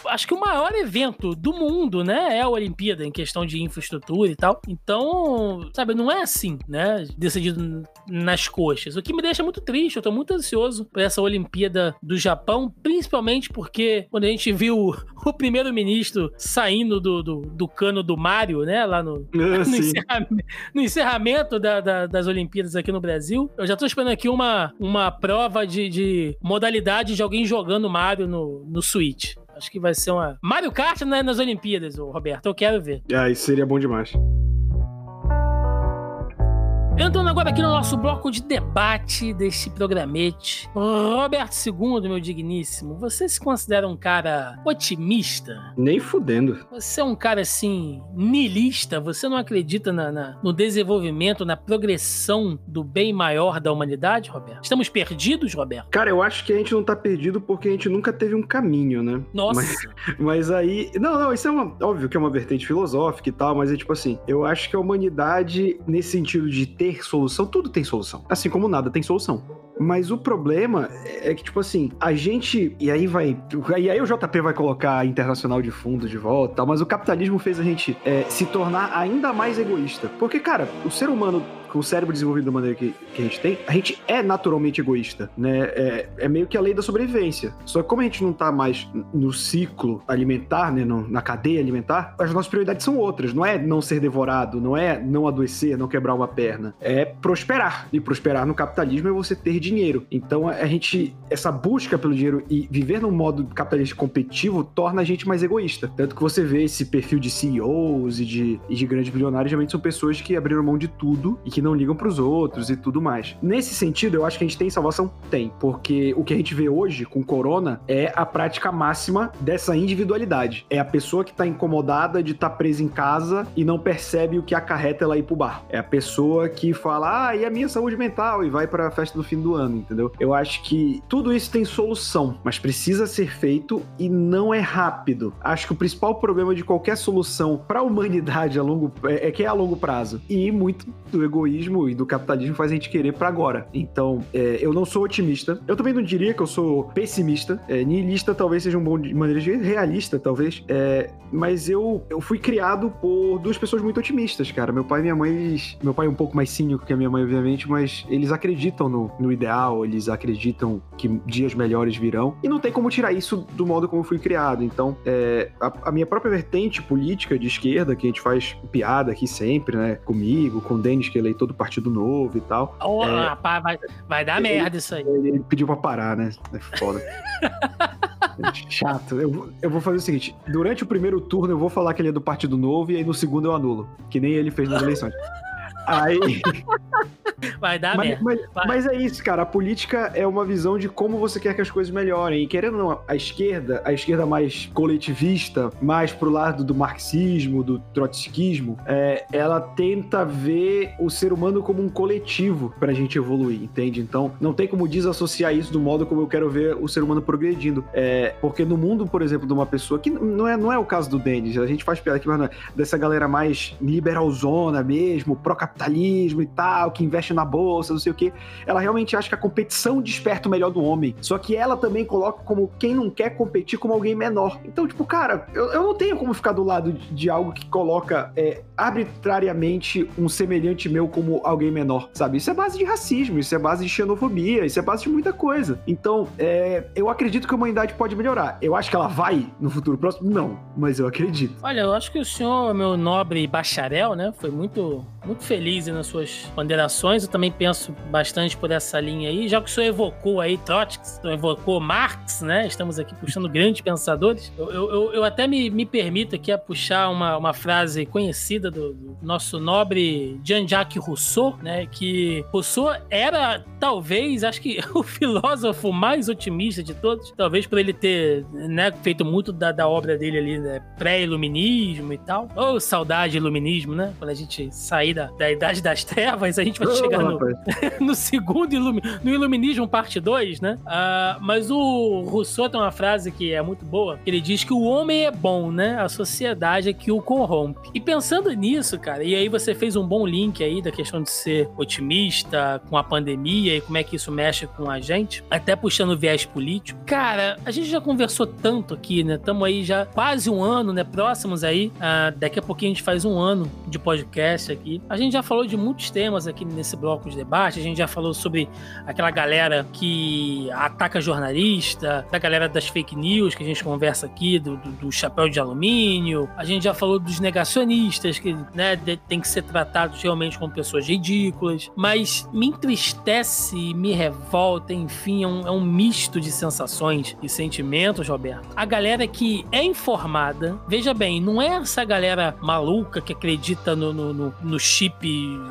acho que o maior evento do mundo, né? É a Olimpíada em questão de infraestrutura e tal. Então, sabe, não é assim né? Decidido nas coxas. O que me deixa muito triste, eu tô muito ansioso por essa Olimpíada do Japão, principalmente porque quando a gente viu o (laughs) primeiro-ministro saindo do, do, do, cano do Mário, né? Lá no, é, (laughs) no, encerramento, no encerramento da, da, das Olimpíadas aqui no Brasil. Eu já tô esperando aqui uma, uma prova de, de modalidade de alguém jogando Mario no, no Switch. Acho que vai ser uma. Mario Kart né, nas Olimpíadas, Roberto. Eu quero ver. Ah, isso seria bom demais. Entrando agora aqui no nosso bloco de debate deste programete. Roberto II, meu digníssimo, você se considera um cara otimista? Nem fudendo. Você é um cara assim, nilista? Você não acredita na, na, no desenvolvimento, na progressão do bem maior da humanidade, Roberto? Estamos perdidos, Roberto? Cara, eu acho que a gente não tá perdido porque a gente nunca teve um caminho, né? Nossa. Mas, mas aí. Não, não, isso é uma. Óbvio que é uma vertente filosófica e tal, mas é tipo assim, eu acho que a humanidade, nesse sentido de ter ter solução, tudo tem solução. Assim como nada tem solução. Mas o problema é que, tipo assim, a gente. E aí vai. E aí o JP vai colocar a internacional de fundo de volta, mas o capitalismo fez a gente é, se tornar ainda mais egoísta. Porque, cara, o ser humano com o cérebro desenvolvido da maneira que, que a gente tem, a gente é naturalmente egoísta, né? É, é, meio que a lei da sobrevivência. Só que como a gente não tá mais no ciclo alimentar, né? No, na cadeia alimentar, as nossas prioridades são outras. Não é não ser devorado, não é não adoecer, não quebrar uma perna. É prosperar. E prosperar no capitalismo é você ter dinheiro. Então a gente, essa busca pelo dinheiro e viver num modo capitalista competitivo torna a gente mais egoísta. Tanto que você vê esse perfil de CEOs e de, e de grandes bilionários, geralmente são pessoas que abriram mão de tudo e que que não ligam para os outros e tudo mais. Nesse sentido, eu acho que a gente tem salvação? Tem, porque o que a gente vê hoje com corona é a prática máxima dessa individualidade. É a pessoa que tá incomodada de estar tá presa em casa e não percebe o que acarreta ela ir pro bar. É a pessoa que fala, ah, e a minha saúde mental? E vai para a festa do fim do ano, entendeu? Eu acho que tudo isso tem solução, mas precisa ser feito e não é rápido. Acho que o principal problema de qualquer solução para a humanidade a longo é, é que é a longo prazo e muito do egoísmo egoísmo e do capitalismo faz a gente querer para agora. Então, é, eu não sou otimista. Eu também não diria que eu sou pessimista. É, nihilista talvez seja um bom de maneira de realista, talvez. É, mas eu, eu fui criado por duas pessoas muito otimistas, cara. Meu pai e minha mãe, eles, meu pai é um pouco mais cínico que a minha mãe, obviamente, mas eles acreditam no, no ideal, eles acreditam que dias melhores virão. E não tem como tirar isso do modo como eu fui criado. Então, é, a, a minha própria vertente política de esquerda, que a gente faz piada aqui sempre, né? Comigo, com o Denis, que é do Partido Novo e tal. Oh, é, rapaz, vai, vai dar ele, merda isso aí. Ele pediu pra parar, né? É foda. (laughs) Chato. Eu, eu vou fazer o seguinte: durante o primeiro turno eu vou falar que ele é do Partido Novo e aí no segundo eu anulo. Que nem ele fez nas eleições. Aí. Vai dar mas, merda. Mas, Vai. mas, é isso, cara. A política é uma visão de como você quer que as coisas melhorem. E querendo ou não, a esquerda, a esquerda mais coletivista, mais pro lado do marxismo, do trotskismo, é, ela tenta ver o ser humano como um coletivo pra gente evoluir, entende? Então, não tem como desassociar isso do modo como eu quero ver o ser humano progredindo. É, porque no mundo, por exemplo, de uma pessoa, que não é, não é o caso do Denis, a gente faz piada aqui, mas não é, dessa galera mais liberalzona mesmo, pró-capitalismo e tal, que investe na bolsa, não sei o quê. Ela realmente acha que a competição desperta o melhor do homem. Só que ela também coloca como quem não quer competir como alguém menor. Então, tipo, cara, eu, eu não tenho como ficar do lado de, de algo que coloca é, arbitrariamente um semelhante meu como alguém menor, sabe? Isso é base de racismo, isso é base de xenofobia, isso é base de muita coisa. Então, é, eu acredito que a humanidade pode melhorar. Eu acho que ela vai no futuro próximo? Não, mas eu acredito. Olha, eu acho que o senhor, meu nobre bacharel, né, foi muito, muito feliz nas suas ponderações. Eu também penso bastante por essa linha aí. Já que o senhor evocou aí Trotsky, evocou Marx, né? Estamos aqui puxando (laughs) grandes pensadores. Eu, eu, eu até me, me permito aqui a puxar uma, uma frase conhecida do, do nosso nobre Jean-Jacques Rousseau, né? Que Rousseau era, talvez, acho que (laughs) o filósofo mais otimista de todos. Talvez por ele ter né, feito muito da, da obra dele ali, né? Pré-iluminismo e tal. Ou oh, saudade iluminismo, né? Quando a gente sair da, da Idade das Trevas, a gente vai oh, chegar no, (laughs) no segundo ilumi no Iluminismo parte 2, né? Uh, mas o Rousseau tem uma frase que é muito boa. Ele diz que o homem é bom, né? A sociedade é que o corrompe. E pensando nisso, cara, e aí você fez um bom link aí da questão de ser otimista com a pandemia e como é que isso mexe com a gente, até puxando o viés político. Cara, a gente já conversou tanto aqui, né? Estamos aí já quase um ano, né? Próximos aí. Uh, daqui a pouquinho a gente faz um ano de podcast aqui. A gente já falou de muitos temas aqui nesse bloco de debate. A gente já falou sobre aquela galera que ataca jornalista, da galera das fake news que a gente conversa aqui, do, do, do chapéu de alumínio. A gente já falou dos negacionistas, que né, tem que ser tratados realmente como pessoas ridículas. Mas me entristece, me revolta, enfim, é um, é um misto de sensações e sentimentos, Roberto. A galera que é informada, veja bem, não é essa galera maluca que acredita no, no, no, no chip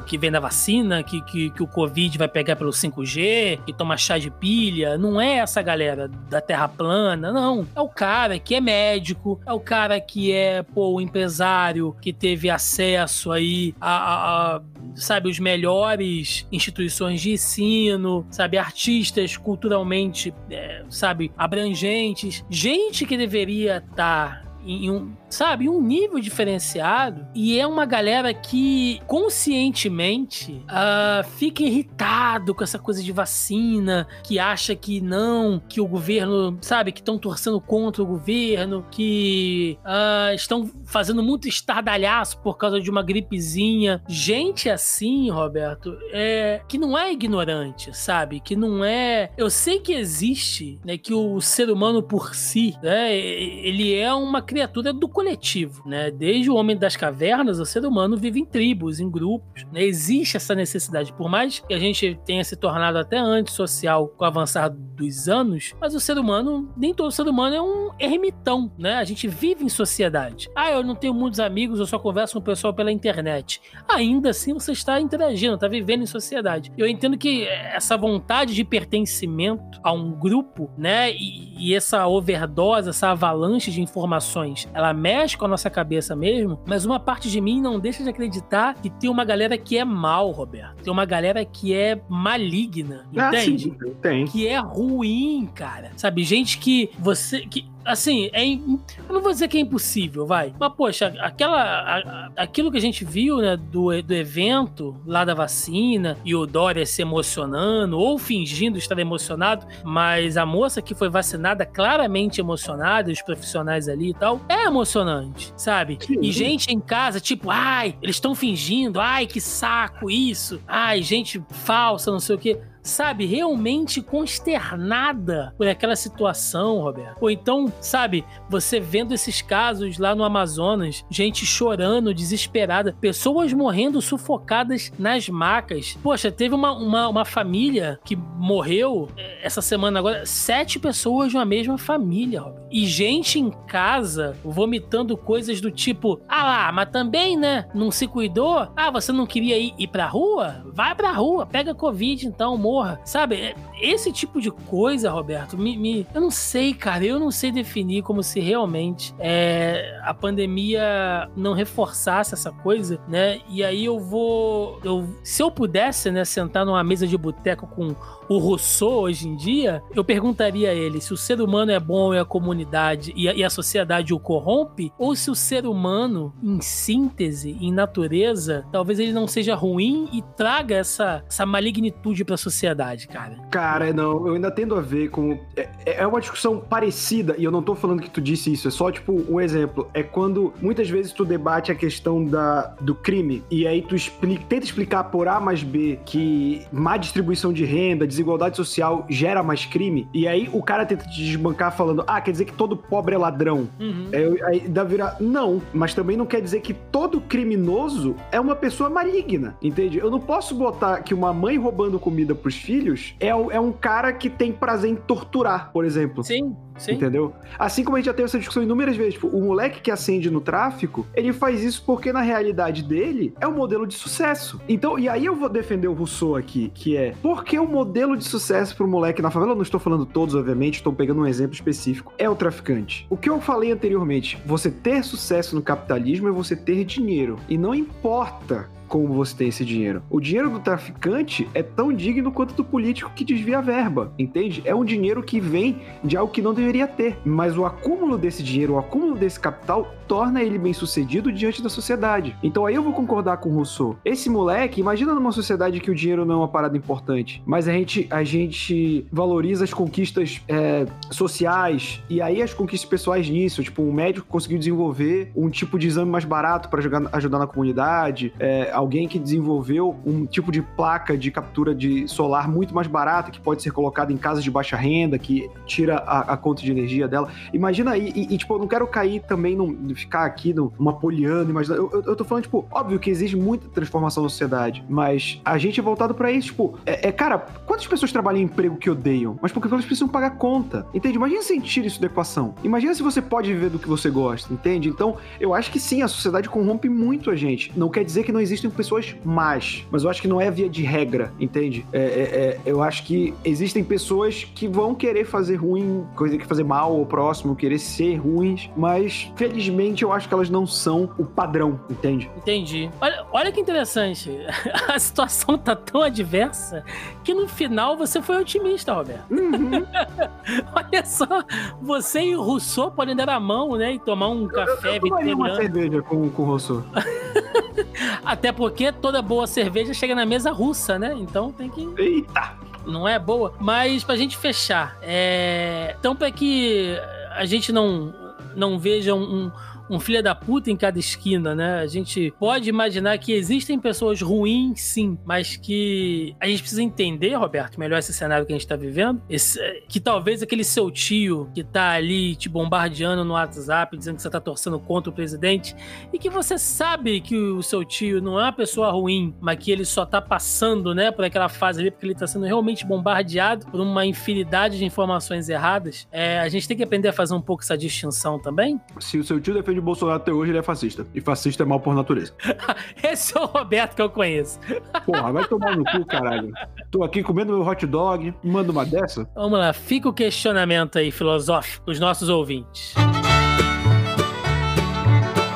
que vem da vacina, que, que, que o Covid vai pegar pelo 5G, que toma chá de pilha. Não é essa galera da Terra plana, não. É o cara que é médico, é o cara que é, pô, o empresário que teve acesso aí a, a, a sabe, os melhores instituições de ensino, sabe, artistas culturalmente, é, sabe, abrangentes, gente que deveria estar tá em um, sabe, um nível diferenciado. E é uma galera que conscientemente uh, fica irritado com essa coisa de vacina, que acha que não, que o governo, sabe, que estão torcendo contra o governo, que uh, estão fazendo muito estardalhaço por causa de uma gripezinha. Gente assim, Roberto, é que não é ignorante, sabe? Que não é. Eu sei que existe, né? Que o ser humano por si, né? Ele é uma criatura do coletivo, né? Desde o homem das cavernas, o ser humano vive em tribos, em grupos, né? Existe essa necessidade, por mais que a gente tenha se tornado até antissocial com o avançar dos anos, mas o ser humano, nem todo ser humano é um ermitão, né? A gente vive em sociedade. Ah, eu não tenho muitos amigos, eu só converso com o pessoal pela internet. Ainda assim, você está interagindo, está vivendo em sociedade. Eu entendo que essa vontade de pertencimento a um grupo, né? E, e essa overdose, essa avalanche de informações, ela mexe com a nossa cabeça mesmo, mas uma parte de mim não deixa de acreditar que tem uma galera que é mal, Roberto. Tem uma galera que é maligna, ah, entende? Sim, tem. Que é ruim, cara. Sabe, gente que você que assim, é, eu não vou dizer que é impossível, vai. Mas, poxa, aquela, a, aquilo que a gente viu, né, do, do evento lá da vacina e o Dória se emocionando ou fingindo estar emocionado, mas a moça que foi vacinada claramente emocionada, os profissionais ali e tal, é emocionante, sabe? Sim. E gente em casa, tipo, ai, eles estão fingindo, ai, que saco isso, ai, gente falsa, não sei o quê sabe, realmente consternada por aquela situação, Roberto. Ou então, sabe, você vendo esses casos lá no Amazonas, gente chorando, desesperada, pessoas morrendo sufocadas nas macas. Poxa, teve uma, uma, uma família que morreu eh, essa semana agora, sete pessoas de uma mesma família, Roberto. E gente em casa vomitando coisas do tipo: ah lá, mas também, né? Não se cuidou? Ah, você não queria ir, ir pra rua? Vai pra rua, pega Covid então, morra porra, sabe? É, esse tipo de coisa, Roberto, me, me, eu não sei, cara, eu não sei definir como se realmente é, a pandemia não reforçasse essa coisa, né? E aí eu vou, eu, se eu pudesse, né, sentar numa mesa de boteco com o Rousseau hoje em dia, eu perguntaria a ele se o ser humano é bom e a comunidade e a, e a sociedade o corrompe, ou se o ser humano, em síntese, em natureza, talvez ele não seja ruim e traga essa, essa malignitude para sociedade, cara. Cara, não, eu ainda tendo a ver com. É, é uma discussão parecida, e eu não tô falando que tu disse isso, é só tipo um exemplo. É quando muitas vezes tu debate a questão da, do crime, e aí tu explica, tenta explicar por A mais B que má distribuição de renda, desigualdade social gera mais crime, e aí o cara tenta te desbancar falando, ah, quer dizer que todo pobre é ladrão. Uhum. É, aí dá virar, não, mas também não quer dizer que todo criminoso é uma pessoa maligna, entende? Eu não posso botar que uma mãe roubando comida pros filhos é, é um cara que tem prazer em torturar, por exemplo. Sim. Sim. Entendeu? Assim como a gente já teve essa discussão inúmeras vezes. Tipo, o moleque que acende no tráfico, ele faz isso porque na realidade dele é um modelo de sucesso. Então, e aí eu vou defender o Rousseau aqui, que é porque o modelo de sucesso pro moleque na favela, eu não estou falando todos, obviamente, estou pegando um exemplo específico, é o traficante. O que eu falei anteriormente, você ter sucesso no capitalismo é você ter dinheiro. E não importa como você tem esse dinheiro. O dinheiro do traficante é tão digno quanto do político que desvia a verba, entende? É um dinheiro que vem de algo que não deveria ter. Mas o acúmulo desse dinheiro, o acúmulo desse capital, torna ele bem sucedido diante da sociedade. Então aí eu vou concordar com o Rousseau. Esse moleque, imagina numa sociedade que o dinheiro não é uma parada importante, mas a gente, a gente valoriza as conquistas é, sociais e aí as conquistas pessoais nisso. Tipo, um médico conseguiu desenvolver um tipo de exame mais barato para ajudar na comunidade, é, alguém que desenvolveu um tipo de placa de captura de solar muito mais barata que pode ser colocada em casas de baixa renda, que tira a, a conta de energia dela. Imagina aí, e, e, tipo, eu não quero cair também num, ficar aqui numa poliana, imagina. Eu, eu, eu, tô falando, tipo, óbvio que existe muita transformação na sociedade, mas a gente é voltado para isso, tipo, é, é, cara, quantas pessoas trabalham em emprego que odeiam? Mas porque elas precisam pagar conta, entende? Imagina se tira isso da equação. Imagina se você pode viver do que você gosta, entende? Então, eu acho que sim, a sociedade corrompe muito a gente. Não quer dizer que não existem pessoas más, mas eu acho que não é via de regra, entende? É, é, é, eu acho que existem pessoas que vão querer fazer ruim, coisa que fazer mal ao próximo, querer ser ruins, mas felizmente eu acho que elas não são o padrão, entende? Entendi. Olha, olha que interessante. (laughs) A situação tá tão adversa que no final você foi otimista, Roberto. Uhum. (laughs) olha só, você e o Rousseau podem dar a mão, né? E tomar um café eu, eu uma cerveja com, com o Rousseau. (laughs) Até porque toda boa cerveja chega na mesa russa, né? Então tem que. Eita! Não é boa. Mas pra gente fechar, é. Então, pra que a gente não, não veja um, um filho da puta em cada esquina, né? A gente pode imaginar que existem pessoas ruins, sim, mas que a gente precisa entender, Roberto, melhor esse cenário que a gente tá vivendo. Esse, que talvez aquele seu tio que tá ali te bombardeando no WhatsApp, dizendo que você tá torcendo contra o presidente, e que você sabe que o seu tio não é uma pessoa ruim, mas que ele só tá passando, né, por aquela fase ali, porque ele tá sendo realmente bombardeado por uma infinidade de informações erradas. É, a gente tem que aprender a fazer um pouco essa distinção também. Se o seu tio defende de Bolsonaro até hoje, ele é fascista. E fascista é mal por natureza. (laughs) Esse é o Roberto que eu conheço. Porra, vai tomar no cu, caralho. Tô aqui comendo meu hot dog, manda uma dessa? Vamos lá, fica o questionamento aí filosófico dos nossos ouvintes.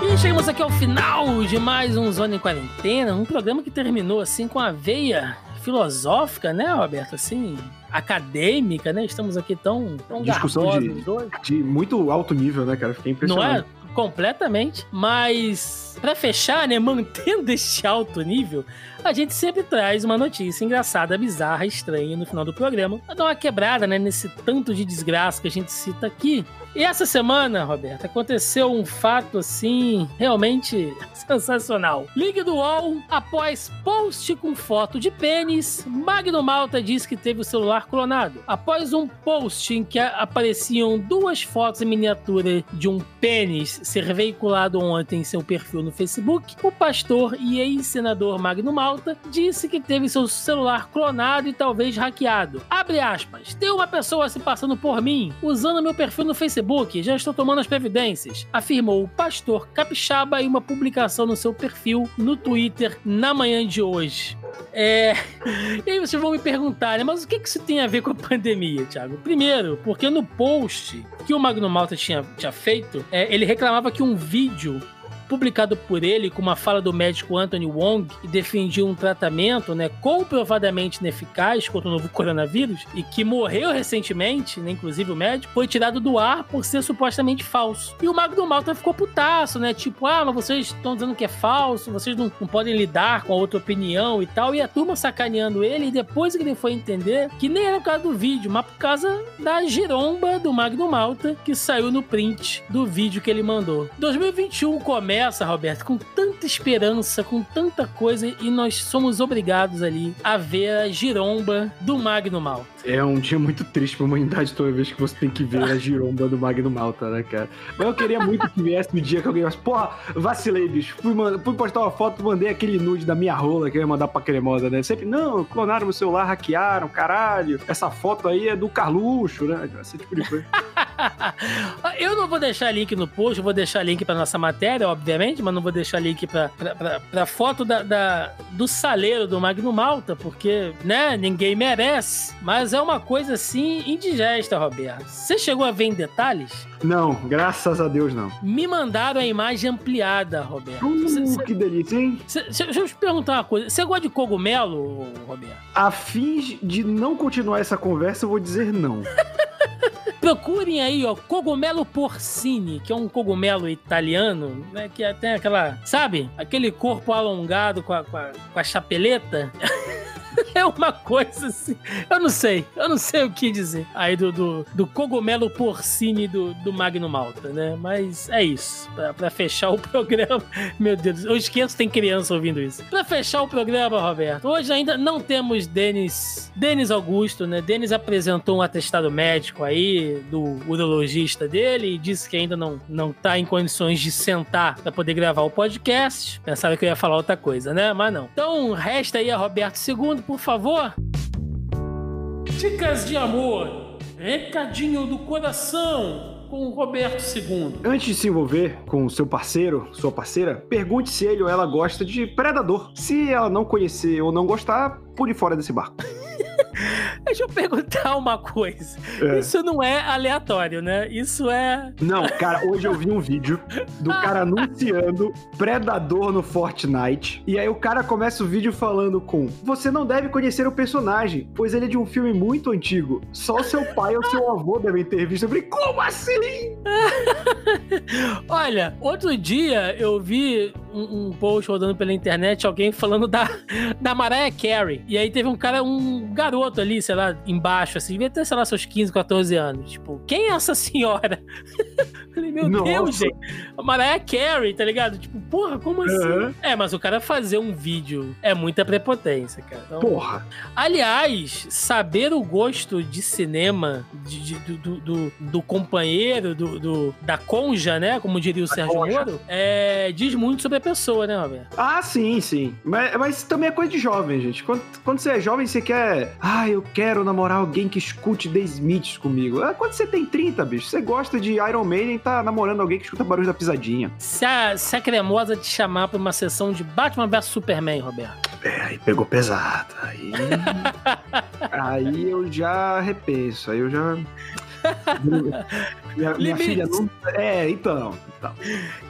E chegamos aqui ao final de mais um Zona em Quarentena, um programa que terminou assim com a veia filosófica, né, Roberto? Assim, acadêmica, né? Estamos aqui tão, tão Discussão de, de muito alto nível, né, cara? Fiquei impressionado. Não é? Completamente. Mas, para fechar, né, (laughs) mantendo este alto nível, a gente sempre traz uma notícia engraçada, bizarra, estranha no final do programa, pra dar uma quebrada, né, nesse tanto de desgraça que a gente cita aqui. E essa semana, Roberto, aconteceu um fato assim realmente (laughs) sensacional. Ligue do UOL, após post com foto de pênis, Magno Malta diz que teve o celular clonado. Após um post em que apareciam duas fotos em miniatura de um pênis ser veiculado ontem em seu perfil no Facebook, o pastor e ex-senador Magno Malta disse que teve seu celular clonado e talvez hackeado. Abre aspas. Tem uma pessoa se passando por mim, usando meu perfil no Facebook Facebook, já estou tomando as previdências, afirmou o pastor capixaba em uma publicação no seu perfil no Twitter na manhã de hoje. É... (laughs) E aí vocês vão me perguntar, né? Mas o que isso tem a ver com a pandemia, Thiago? Primeiro, porque no post que o Magno Malta tinha, tinha feito, é, ele reclamava que um vídeo publicado por ele com uma fala do médico Anthony Wong, que defendia um tratamento né, comprovadamente ineficaz contra o novo coronavírus e que morreu recentemente, né, inclusive o médico, foi tirado do ar por ser supostamente falso. E o Magno Malta ficou putaço, né? Tipo, ah, mas vocês estão dizendo que é falso, vocês não, não podem lidar com a outra opinião e tal. E a turma sacaneando ele, e depois que ele foi entender que nem era por causa do vídeo, mas por causa da giromba do Magno Malta que saiu no print do vídeo que ele mandou. 2021 começa começa, Roberto, com tanta esperança, com tanta coisa, e nós somos obrigados ali a ver a giromba do Magno Malta. É um dia muito triste pra humanidade toda vez que você tem que ver a giromba do Magno Malta, né, cara? Mas eu queria muito que viesse o dia que alguém falasse, porra, vacilei, bicho. Fui, fui postar uma foto, mandei aquele nude da minha rola que eu ia mandar pra cremosa, né? Sempre, não, clonaram meu celular, hackearam, caralho. Essa foto aí é do Carluxo, né? Esse tipo de coisa. (laughs) eu não vou deixar link no post, vou deixar link pra nossa matéria, obviamente, mas não vou deixar link pra, pra, pra, pra foto da, da, do saleiro do Magno Malta, porque, né, ninguém merece. Mas é uma coisa assim indigesta, Roberto. Você chegou a ver em detalhes? Não, graças a Deus não. Me mandaram a imagem ampliada, Roberto. Uh, cê, cê, que delícia, hein? Cê, deixa eu te perguntar uma coisa. Você gosta de cogumelo, Roberto? A fins de não continuar essa conversa, eu vou dizer não. (laughs) Procurem aí, ó, cogumelo porcini, que é um cogumelo italiano, né? Que é, tem aquela, sabe? Aquele corpo alongado com a, com a, com a chapeleta. (laughs) (laughs) é uma coisa assim. Eu não sei. Eu não sei o que dizer. Aí do, do, do cogumelo porcine do, do Magno Malta, né? Mas é isso. Pra, pra fechar o (laughs) programa. Meu Deus, eu esqueço tem criança ouvindo isso. Pra fechar o programa, Roberto, hoje ainda não temos Denis, Denis Augusto, né? Denis apresentou um atestado médico aí do urologista dele e disse que ainda não, não tá em condições de sentar pra poder gravar o podcast. Pensava que eu ia falar outra coisa, né? Mas não. Então, resta aí a Roberto II por favor. Dicas de amor. Recadinho do coração com o Roberto II. Antes de se envolver com seu parceiro, sua parceira, pergunte se ele ou ela gosta de Predador. Se ela não conhecer ou não gostar, pule fora desse barco. (laughs) Deixa eu perguntar uma coisa. É. Isso não é aleatório, né? Isso é. Não, cara, hoje eu vi um vídeo do cara (laughs) anunciando Predador no Fortnite. E aí o cara começa o vídeo falando com: Você não deve conhecer o personagem, pois ele é de um filme muito antigo. Só o seu pai ou seu (laughs) avô devem ter visto. Eu falei, como assim? Olha, outro dia eu vi um, um, post rodando pela internet, alguém falando da, da Mariah Carey. E aí teve um cara, um garoto ali, sei lá, embaixo, assim, devia ter, sei lá, seus 15, 14 anos. Tipo, quem é essa senhora? (laughs) Falei, meu Nossa. Deus, gente. A Mariah Carey, tá ligado? Tipo, porra, como assim? Uhum. É, mas o cara fazer um vídeo é muita prepotência, cara. Então, porra. Aliás, saber o gosto de cinema de, de, do, do, do, companheiro, do, do, da conja, né? Como diria o a Sérgio conja. Moro, é, diz muito sobre a pessoa, né, Roberto? Ah, sim, sim. Mas, mas também é coisa de jovem, gente. Quando, quando você é jovem, você quer. Ah, eu quero namorar alguém que escute The Smiths comigo. Ah, quando você tem 30, bicho, você gosta de Iron Maiden tá namorando alguém que escuta barulho da pisadinha. Se a, se a cremosa te chamar pra uma sessão de Batman vs Superman, Roberto. É, aí pegou pesado. Aí. (laughs) aí eu já repenso. Aí eu já. (laughs) minha, minha filha não. É, então, então.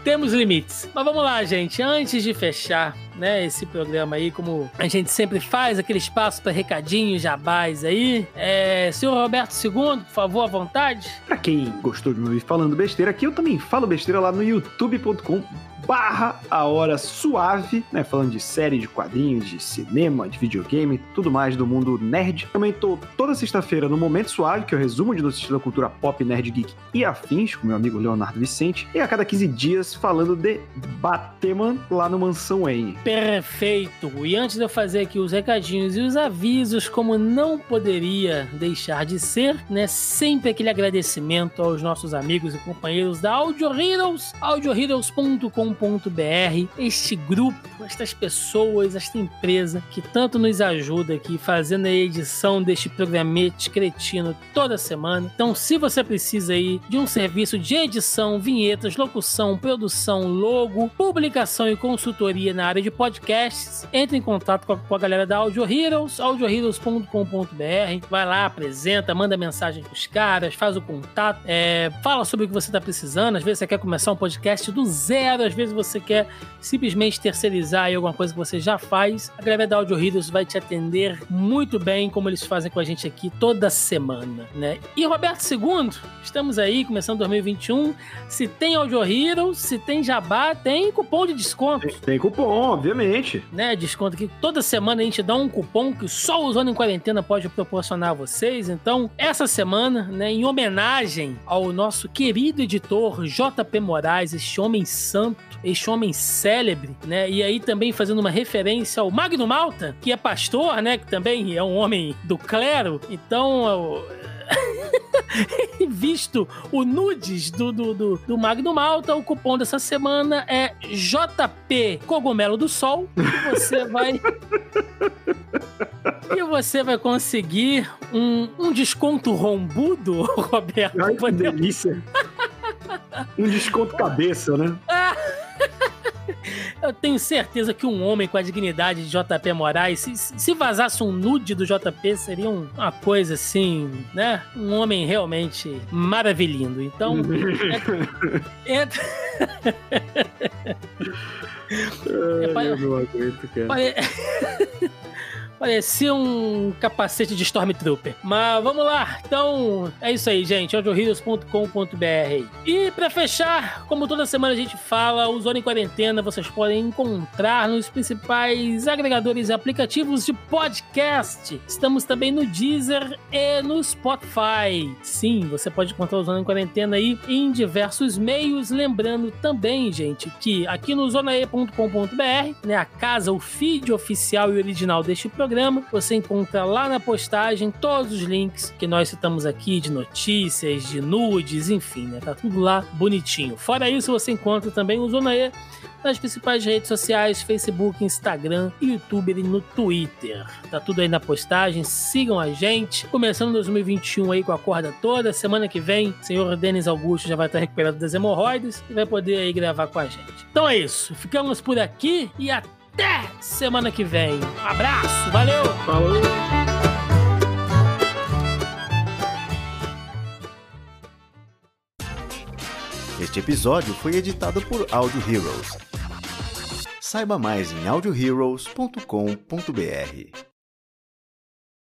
Temos limites. Mas vamos lá, gente. Antes de fechar, né, esse programa aí, como a gente sempre faz, aquele espaço para recadinhos, jabás aí. É, senhor Roberto II, por favor, à vontade. Pra quem gostou de me ouvir falando besteira aqui, eu também falo besteira lá no youtube.com barra a hora suave, né? Falando de série, de quadrinhos, de cinema, de videogame, tudo mais do mundo nerd. Também tô toda sexta-feira no Momento Suave, que é o resumo de notícias da cultura pop, nerd, geek e afins, com meu amigo Leonardo Vicente. E a cada 15 dias falando de Batman lá no Mansão Wayne. Perfeito! E antes de eu fazer aqui os recadinhos e os avisos, como não poderia deixar de ser, né? Sempre aquele agradecimento aos nossos amigos e companheiros da Audio Heroes, audioheroes.com.br, este grupo, estas pessoas, esta empresa que tanto nos ajuda aqui fazendo a edição deste programete cretino toda semana. Então, se você precisa aí de um serviço de edição, vinhetas, locução, produção, logo, publicação e consultoria na área de podcasts, entre em contato com a, com a galera da Audio Heroes, audioheroes.com.br. Vai lá, apresenta, manda mensagem pros caras, faz o contato, é, fala sobre o que você está precisando. Às vezes você quer começar um podcast do zero, às vezes você quer simplesmente terceirizar aí alguma coisa que você já faz. A galera da Audio Heroes vai te atender muito bem, como eles fazem com a gente aqui toda semana, né? E Roberto II, estamos aí começando 2021. Se tem Audio Heroes, se tem Jabá, tem cupom de desconto. Tem, tem cupom, obviamente. Né? Desconto que toda semana a gente dá um cupom que só o Zona em Quarentena pode proporcionar a vocês. Então, essa semana, né, em homenagem ao nosso querido editor JP Moraes, este homem santo, este homem célebre, né? E aí também fazendo uma referência ao Magno Malta, que é pastor, né? Que também é um homem do clero. Então, (laughs) visto o nudes do, do, do, do Magno Malta, o cupom dessa semana é JP Cogumelo do Sol. E você vai. (laughs) e você vai conseguir um, um desconto rombudo, (laughs) Roberto. Ai, que delícia. Um desconto cabeça, né? (laughs) Eu tenho certeza que um homem com a dignidade de JP Moraes, se, se vazasse um nude do JP, seria um, uma coisa assim, né? Um homem realmente maravilhindo. Então, (laughs) é, entra. Ai, eu não aguento, cara. (laughs) Pare... Parecia um capacete de Stormtrooper. Mas vamos lá. Então, é isso aí, gente. audioheroes.com.br. E para fechar, como toda semana a gente fala, o Zona em Quarentena vocês podem encontrar nos principais agregadores e aplicativos de podcast. Estamos também no Deezer e no Spotify. Sim, você pode encontrar o Zona em Quarentena aí em diversos meios. Lembrando também, gente, que aqui no zonae.com.br, né, a casa, o feed oficial e original deste programa, você encontra lá na postagem todos os links que nós citamos aqui de notícias, de nudes, enfim, né? Tá tudo lá bonitinho. Fora isso, você encontra também o Zona E nas principais redes sociais, Facebook, Instagram, YouTube e no Twitter. Tá tudo aí na postagem, sigam a gente. Começando 2021 aí com a corda toda, semana que vem, o senhor Denis Augusto já vai estar recuperado das hemorroides e vai poder aí gravar com a gente. Então é isso, ficamos por aqui e até até semana que vem. Um abraço, valeu! Falou! Este episódio foi editado por Audio Heroes. Saiba mais em audioheroes.com.br.